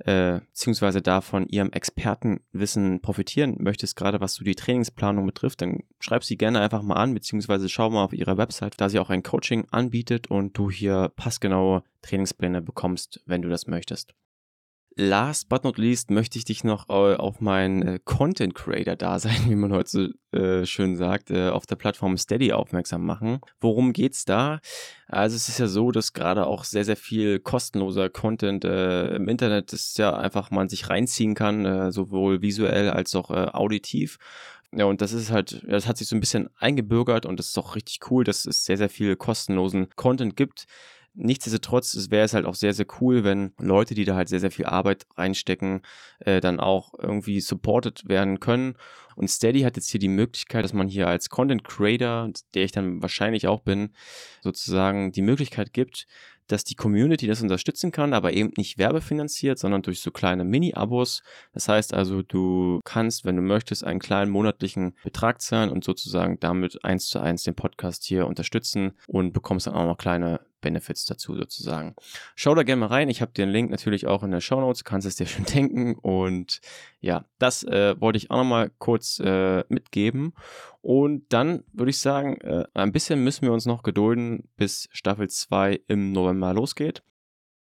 äh, beziehungsweise da von ihrem Expertenwissen profitieren möchtest, gerade was so die Trainingsplanung betrifft, dann schreib sie gerne einfach mal an, beziehungsweise schau mal auf ihrer Website, da sie auch ein Coaching anbietet und du hier passgenaue Trainingspläne bekommst, wenn du das möchtest. Last but not least möchte ich dich noch äh, auf mein äh, Content Creator Dasein, wie man heute so äh, schön sagt, auf der Plattform Steady aufmerksam machen. Worum geht's da? Also es ist ja so, dass gerade auch sehr sehr viel kostenloser Content im Internet ist ja einfach man sich reinziehen kann, sowohl visuell als auch auditiv. Ja, und das ist halt, das hat sich so ein bisschen eingebürgert und das ist auch richtig cool, dass es sehr, sehr viel kostenlosen Content gibt. Nichtsdestotrotz es wäre es halt auch sehr, sehr cool, wenn Leute, die da halt sehr, sehr viel Arbeit reinstecken, äh, dann auch irgendwie supported werden können. Und Steady hat jetzt hier die Möglichkeit, dass man hier als Content Creator, der ich dann wahrscheinlich auch bin, sozusagen die Möglichkeit gibt, dass die Community das unterstützen kann, aber eben nicht werbefinanziert, sondern durch so kleine Mini-Abos. Das heißt also, du kannst, wenn du möchtest, einen kleinen monatlichen Betrag zahlen und sozusagen damit eins zu eins den Podcast hier unterstützen und bekommst dann auch noch kleine Benefits dazu sozusagen. Schau da gerne mal rein. Ich habe den Link natürlich auch in der Show Notes. Kannst es dir schon denken. Und ja, das äh, wollte ich auch nochmal kurz äh, mitgeben. Und dann würde ich sagen, äh, ein bisschen müssen wir uns noch gedulden, bis Staffel 2 im November losgeht.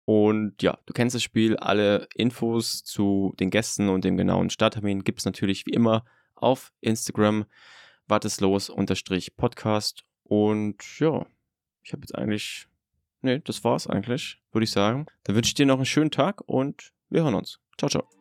Und ja, du kennst das Spiel. Alle Infos zu den Gästen und dem genauen Starttermin gibt es natürlich wie immer auf Instagram. Warteslos unterstrich Podcast. Und ja, ich habe jetzt eigentlich nee, das war's eigentlich, würde ich sagen. Dann wünsche ich dir noch einen schönen Tag und wir hören uns. Ciao, ciao.